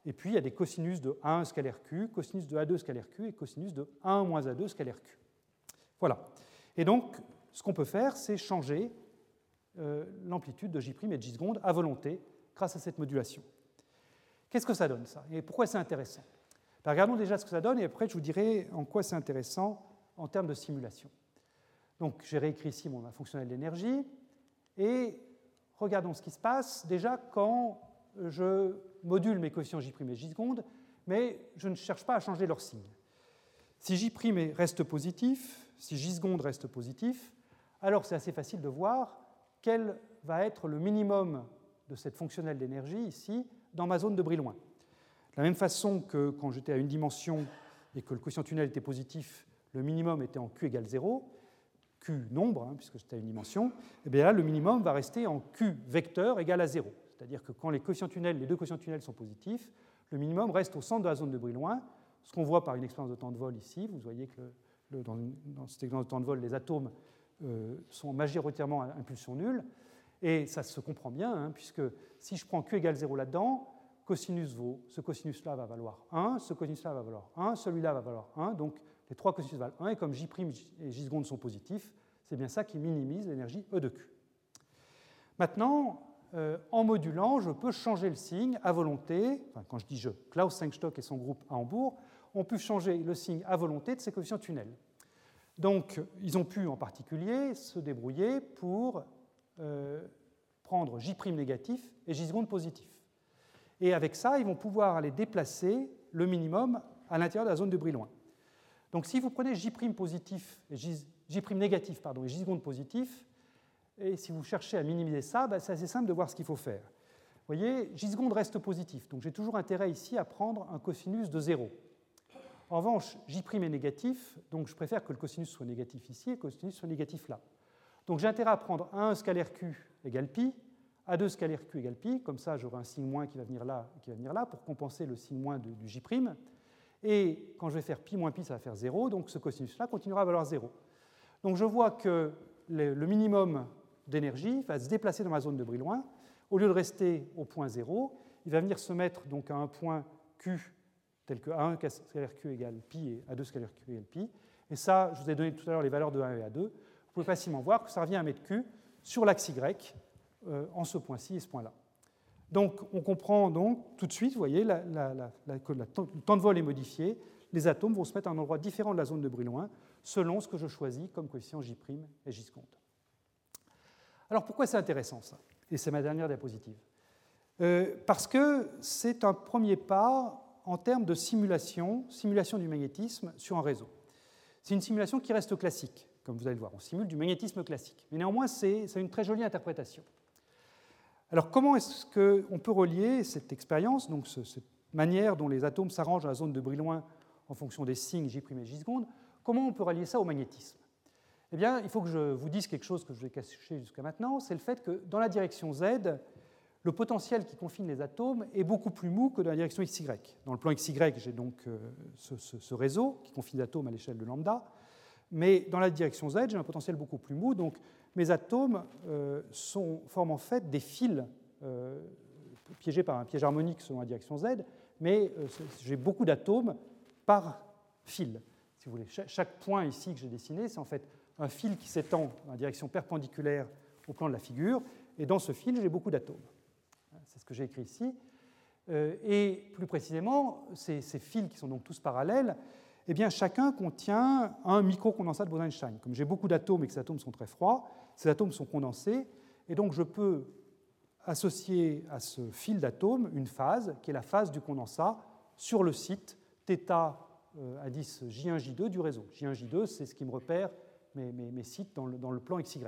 Et puis il y a des cosinus de 1 scalaire Q, cosinus de A2 scalaire Q et cosinus de 1 moins A2 scalaire Q. Voilà. Et donc, ce qu'on peut faire, c'est changer euh, l'amplitude de J' et de J seconde à volonté grâce à cette modulation. Qu'est-ce que ça donne, ça? Et pourquoi c'est intéressant? Ben, Regardons déjà ce que ça donne et après je vous dirai en quoi c'est intéressant en termes de simulation. Donc j'ai réécrit ici mon fonctionnel d'énergie et regardons ce qui se passe déjà quand je module mes coefficients J' et J seconde, mais je ne cherche pas à changer leur signe. Si J' reste positif, si J seconde reste positif, alors c'est assez facile de voir quel va être le minimum de cette fonctionnelle d'énergie ici dans ma zone de Brillouin. De la même façon que quand j'étais à une dimension et que le quotient tunnel était positif, le minimum était en Q égale 0, Q nombre, hein, puisque c'était à une dimension, et eh bien là, le minimum va rester en Q vecteur égal à 0. C'est-à-dire que quand les, quotients tunnels, deux quotients tunnels sont positifs, le minimum reste au centre de la zone de Brillouin, ce qu'on voit par une expérience de temps de vol ici. Vous voyez que dans, cette expérience de temps de vol, les atomes euh, sont majoritairement à impulsion nulle. Et ça se comprend bien, hein, puisque si je prends Q égale 0 là-dedans, cosinus vaut, ce cosinus-là va valoir 1, ce cosinus-là va valoir 1, celui-là va valoir 1, donc les trois cosinus valent 1, et comme J' et J sont positifs, c'est bien ça qui minimise l'énergie E de Q. Maintenant, euh, en modulant, je peux changer le signe à volonté, quand je dis je, Klaus Sengstock et son groupe à Hambourg ont pu changer le signe à volonté de ces coefficients tunnels. Donc, ils ont pu en particulier se débrouiller pour euh, prendre J' négatif et J positif. Et avec ça, ils vont pouvoir aller déplacer le minimum à l'intérieur de la zone de Brillouin. Donc si vous prenez J' positif et J', négatif pardon, et J positif, et si vous cherchez à minimiser ça, bah, c'est assez simple de voir ce qu'il faut faire. Vous voyez, J seconde reste positif, donc j'ai toujours intérêt ici à prendre un cosinus de 0. En revanche, J' est négatif, donc je préfère que le cosinus soit négatif ici et que le cosinus soit négatif là. Donc j'ai intérêt à prendre 1 scalaire Q égale pi, A2 scalaire Q égale pi, comme ça j'aurai un signe moins qui va venir là et qui va venir là pour compenser le signe moins du, du J'. Et quand je vais faire pi moins pi, ça va faire 0, donc ce cosinus-là continuera à valoir 0. Donc je vois que le minimum d'énergie va se déplacer dans ma zone de Brillouin. Au lieu de rester au point 0, il va venir se mettre donc à un point Q tel que A1 scalaire Q égale pi et A2 scalaire Q égale pi. Et ça, je vous ai donné tout à l'heure les valeurs de 1 et A2. Vous pouvez facilement voir que ça revient à mettre Q sur l'axe Y euh, en ce point-ci et ce point-là. Donc on comprend donc tout de suite, vous voyez, que le temps de vol est modifié, les atomes vont se mettre à un endroit différent de la zone de Brillouin selon ce que je choisis comme coefficient J' et J seconde. Alors pourquoi c'est intéressant ça? Et c'est ma dernière diapositive. Euh, parce que c'est un premier pas en termes de simulation, simulation du magnétisme sur un réseau. C'est une simulation qui reste classique, comme vous allez le voir. On simule du magnétisme classique. Mais néanmoins, c'est une très jolie interprétation. Alors comment est-ce qu'on peut relier cette expérience, donc cette manière dont les atomes s'arrangent dans la zone de Brillouin en fonction des signes J' et J seconde, comment on peut relier ça au magnétisme? Eh bien, il faut que je vous dise quelque chose que je vais cacher jusqu'à maintenant, c'est le fait que dans la direction Z, le potentiel qui confine les atomes est beaucoup plus mou que dans la direction XY. Dans le plan XY, j'ai donc euh, ce, réseau qui confine les atomes à l'échelle de lambda, mais dans la direction Z, j'ai un potentiel beaucoup plus mou, donc mes atomes euh, forment en fait des fils euh, piégés par un piège harmonique selon la direction Z, mais j'ai beaucoup d'atomes par fil. Si vous voulez. Chaque point ici que j'ai dessiné, c'est en fait un fil qui s'étend en direction perpendiculaire au plan de la figure, et dans ce fil, j'ai beaucoup d'atomes. C'est ce que j'ai écrit ici. Et plus précisément, ces, fils qui sont donc tous parallèles, eh bien, chacun contient un microcondensat de Bose-Einstein. Comme j'ai beaucoup d'atomes et que ces atomes sont très froids, ces atomes sont condensés, et donc je peux associer à ce fil d'atomes une phase, qui est la phase du condensat, sur le site θ à 10 J1, J2 du réseau. J1, J2, c'est ce qui me repère mes, sites dans le, plan XY.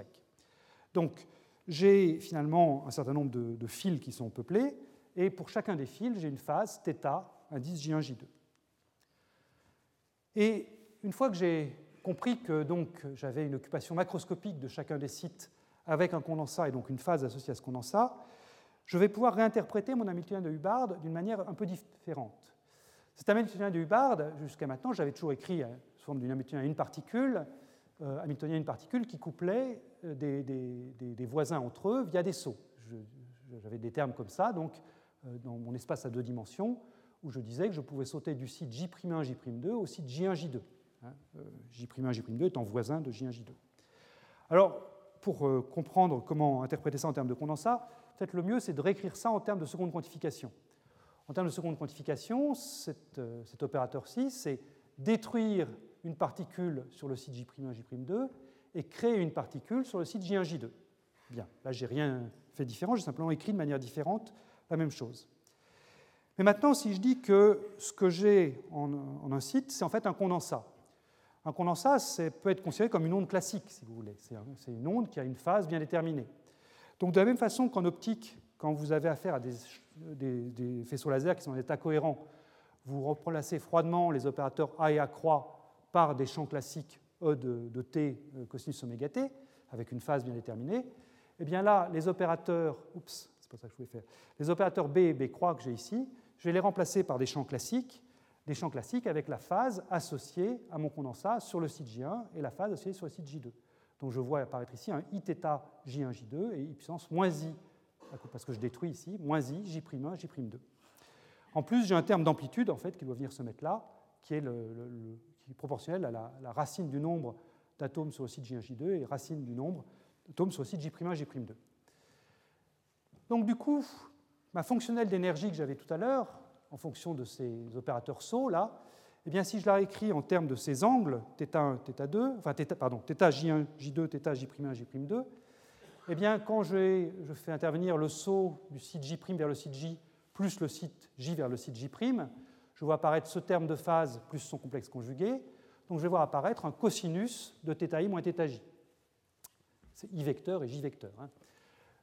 Donc, j'ai finalement un certain nombre de, fils qui sont peuplés, et pour chacun des fils, j'ai une phase θ à 10 J1, J2. Et une fois que j'ai compris que donc j'avais une occupation macroscopique de chacun des sites avec un condensat et donc une phase associée à ce condensat, je vais pouvoir réinterpréter mon Hamiltonien de Hubbard d'une manière un peu différente. Cet Hamiltonien de Hubbard, jusqu'à maintenant, j'avais toujours écrit sous forme d'une Hamiltonien une particule, euh, Hamiltonien une particule qui couplait euh, des, voisins entre eux via des sauts. J'avais des termes comme ça, donc euh, dans mon espace à deux dimensions, où je disais que je pouvais sauter du site J'1, J'2 au site J1, J2. J'1, J'2 étant voisin de J1, J2. Alors, pour comprendre comment interpréter ça en termes de condensat, peut-être le mieux, c'est de réécrire ça en termes de seconde quantification. En termes de seconde quantification, cet, opérateur-ci, c'est détruire une particule sur le site J'1, J'2 et créer une particule sur le site J1, J2. Bien, là, j'ai rien fait différent, j'ai simplement écrit de manière différente la même chose. Mais maintenant, si je dis que ce que j'ai en, un site, c'est en fait un condensat. Un condensat peut être considéré comme une onde classique, si vous voulez. C'est une onde qui a une phase bien déterminée. Donc de la même façon qu'en optique, quand vous avez affaire à des, faisceaux laser qui sont en état cohérent, vous replacez froidement les opérateurs A et A croix par des champs classiques E de, T euh, cosinus oméga T, avec une phase bien déterminée. Et eh bien là, les opérateurs, c'est pas ça que je voulais faire, les opérateurs B et B croix que j'ai ici, je vais les remplacer par des champs classiques, des champs classiques avec la phase associée à mon condensat sur le site J1 et la phase associée sur le site J2. Donc je vois apparaître ici un I θ J1, J2 et I puissance moins I, parce que je détruis ici, moins I, J'1, J'2. En plus, j'ai un terme d'amplitude en fait, qui doit venir se mettre là, qui est, le, qui est proportionnel à la, racine du nombre d'atomes sur le site J1, J2 et racine du nombre d'atomes sur le site J'1, J'2. Donc du coup, ma fonctionnelle d'énergie que j'avais tout à l'heure, en fonction de ces opérateurs SO, là, eh bien, si je la réécris en termes de ces angles, θ1, θ2, enfin, θ, pardon, θ1, J2, θ, J'1, J'2, eh bien, quand je, je, fais intervenir le saut du site J' vers le site J plus le site J vers le site J', je vois apparaître ce terme de phase plus son complexe conjugué. Donc, je vais voir apparaître un cosinus de θi moins θj. C'est I vecteur et J vecteur. Hein.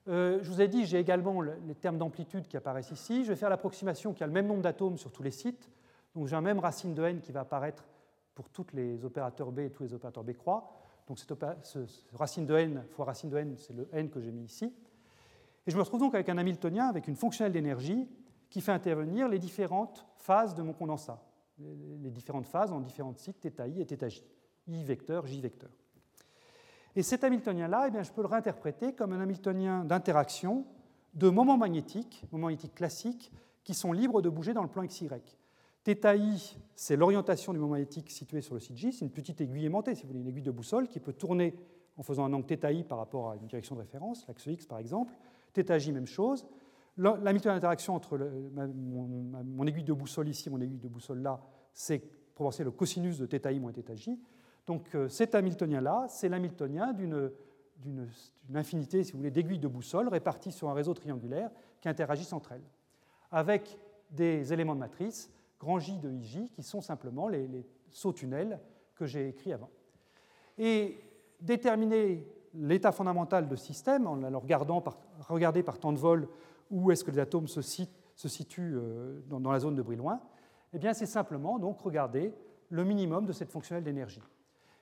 Euh, je vous ai dit, j'ai également les termes d'amplitude qui apparaissent ici. Je vais faire l'approximation qui a le même nombre d'atomes sur tous les sites. Donc j'ai un même racine de n qui va apparaître pour tous les opérateurs B et tous les opérateurs B croix. Donc cette ce, racine de n fois racine de n, c'est le n que j'ai mis ici. Et je me retrouve donc avec un Hamiltonien avec une fonctionnelle d'énergie qui fait intervenir les différentes phases de mon condensat, les différentes phases en différents sites θi et θj, i vecteur, j vecteur. Et cet Hamiltonien-là, eh je peux le réinterpréter comme un Hamiltonien d'interaction de moments magnétiques, moments magnétiques classiques, qui sont libres de bouger dans le plan xy. Θi, c'est l'orientation du moment magnétique situé sur le site J. C'est une petite aiguille aimantée, si vous voulez, une aiguille de boussole qui peut tourner en faisant un angle θi par rapport à une direction de référence, l'axe X par exemple. θj, même chose. L'amplitude d'interaction entre mon, aiguille de boussole ici et mon aiguille de boussole là, c'est proportionnel au cosinus de θi moins θj. Donc euh, cet Hamiltonien-là, c'est l'Hamiltonien d'une infinité, si vous voulez, d'aiguilles de boussole réparties sur un réseau triangulaire qui interagissent entre elles, avec des éléments de matrice grand J de IJ, qui sont simplement les, sauts tunnels que j'ai écrits avant. Et déterminer l'état fondamental de système, en le regardant par temps de vol où est-ce que les atomes se, situent euh, dans, la zone de Brillouin, eh bien c'est simplement donc regarder le minimum de cette fonctionnelle d'énergie.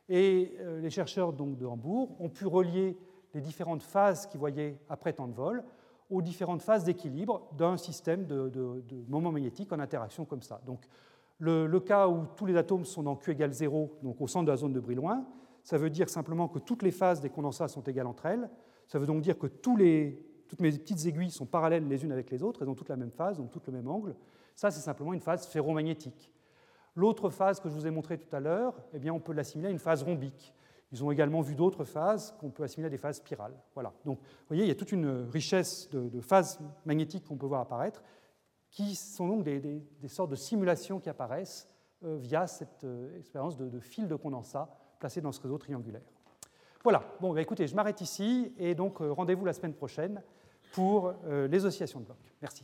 Et euh, les chercheurs donc, de Hambourg ont pu relier les différentes phases qu'ils voyaient après temps de vol aux différentes phases d'équilibre d'un système de, moments magnétiques en interaction comme ça. Donc, le, cas où tous les atomes sont dans Q égale 0, donc au centre de la zone de Brillouin, ça veut dire simplement que toutes les phases des condensats sont égales entre elles. Ça veut donc dire que tous les, toutes mes petites aiguilles sont parallèles les unes avec les autres, elles ont toutes la même phase, donc toutes le même angle. Ça, c'est simplement une phase ferromagnétique. L'autre phase que je vous ai montrée tout à l'heure, eh on peut l'assimiler à une phase rhombique. Ils ont également vu d'autres phases qu'on peut assimiler à des phases spirales. Voilà. Donc, vous voyez, il y a toute une richesse de, phases magnétiques qu'on peut voir apparaître, qui sont donc des, sortes de simulations qui apparaissent euh, via cette euh, expérience de, fil de condensat placé dans ce réseau triangulaire. Voilà. Bon, bah, écoutez, je m'arrête ici et donc euh, rendez-vous la semaine prochaine pour les oscillations de blocs. Merci.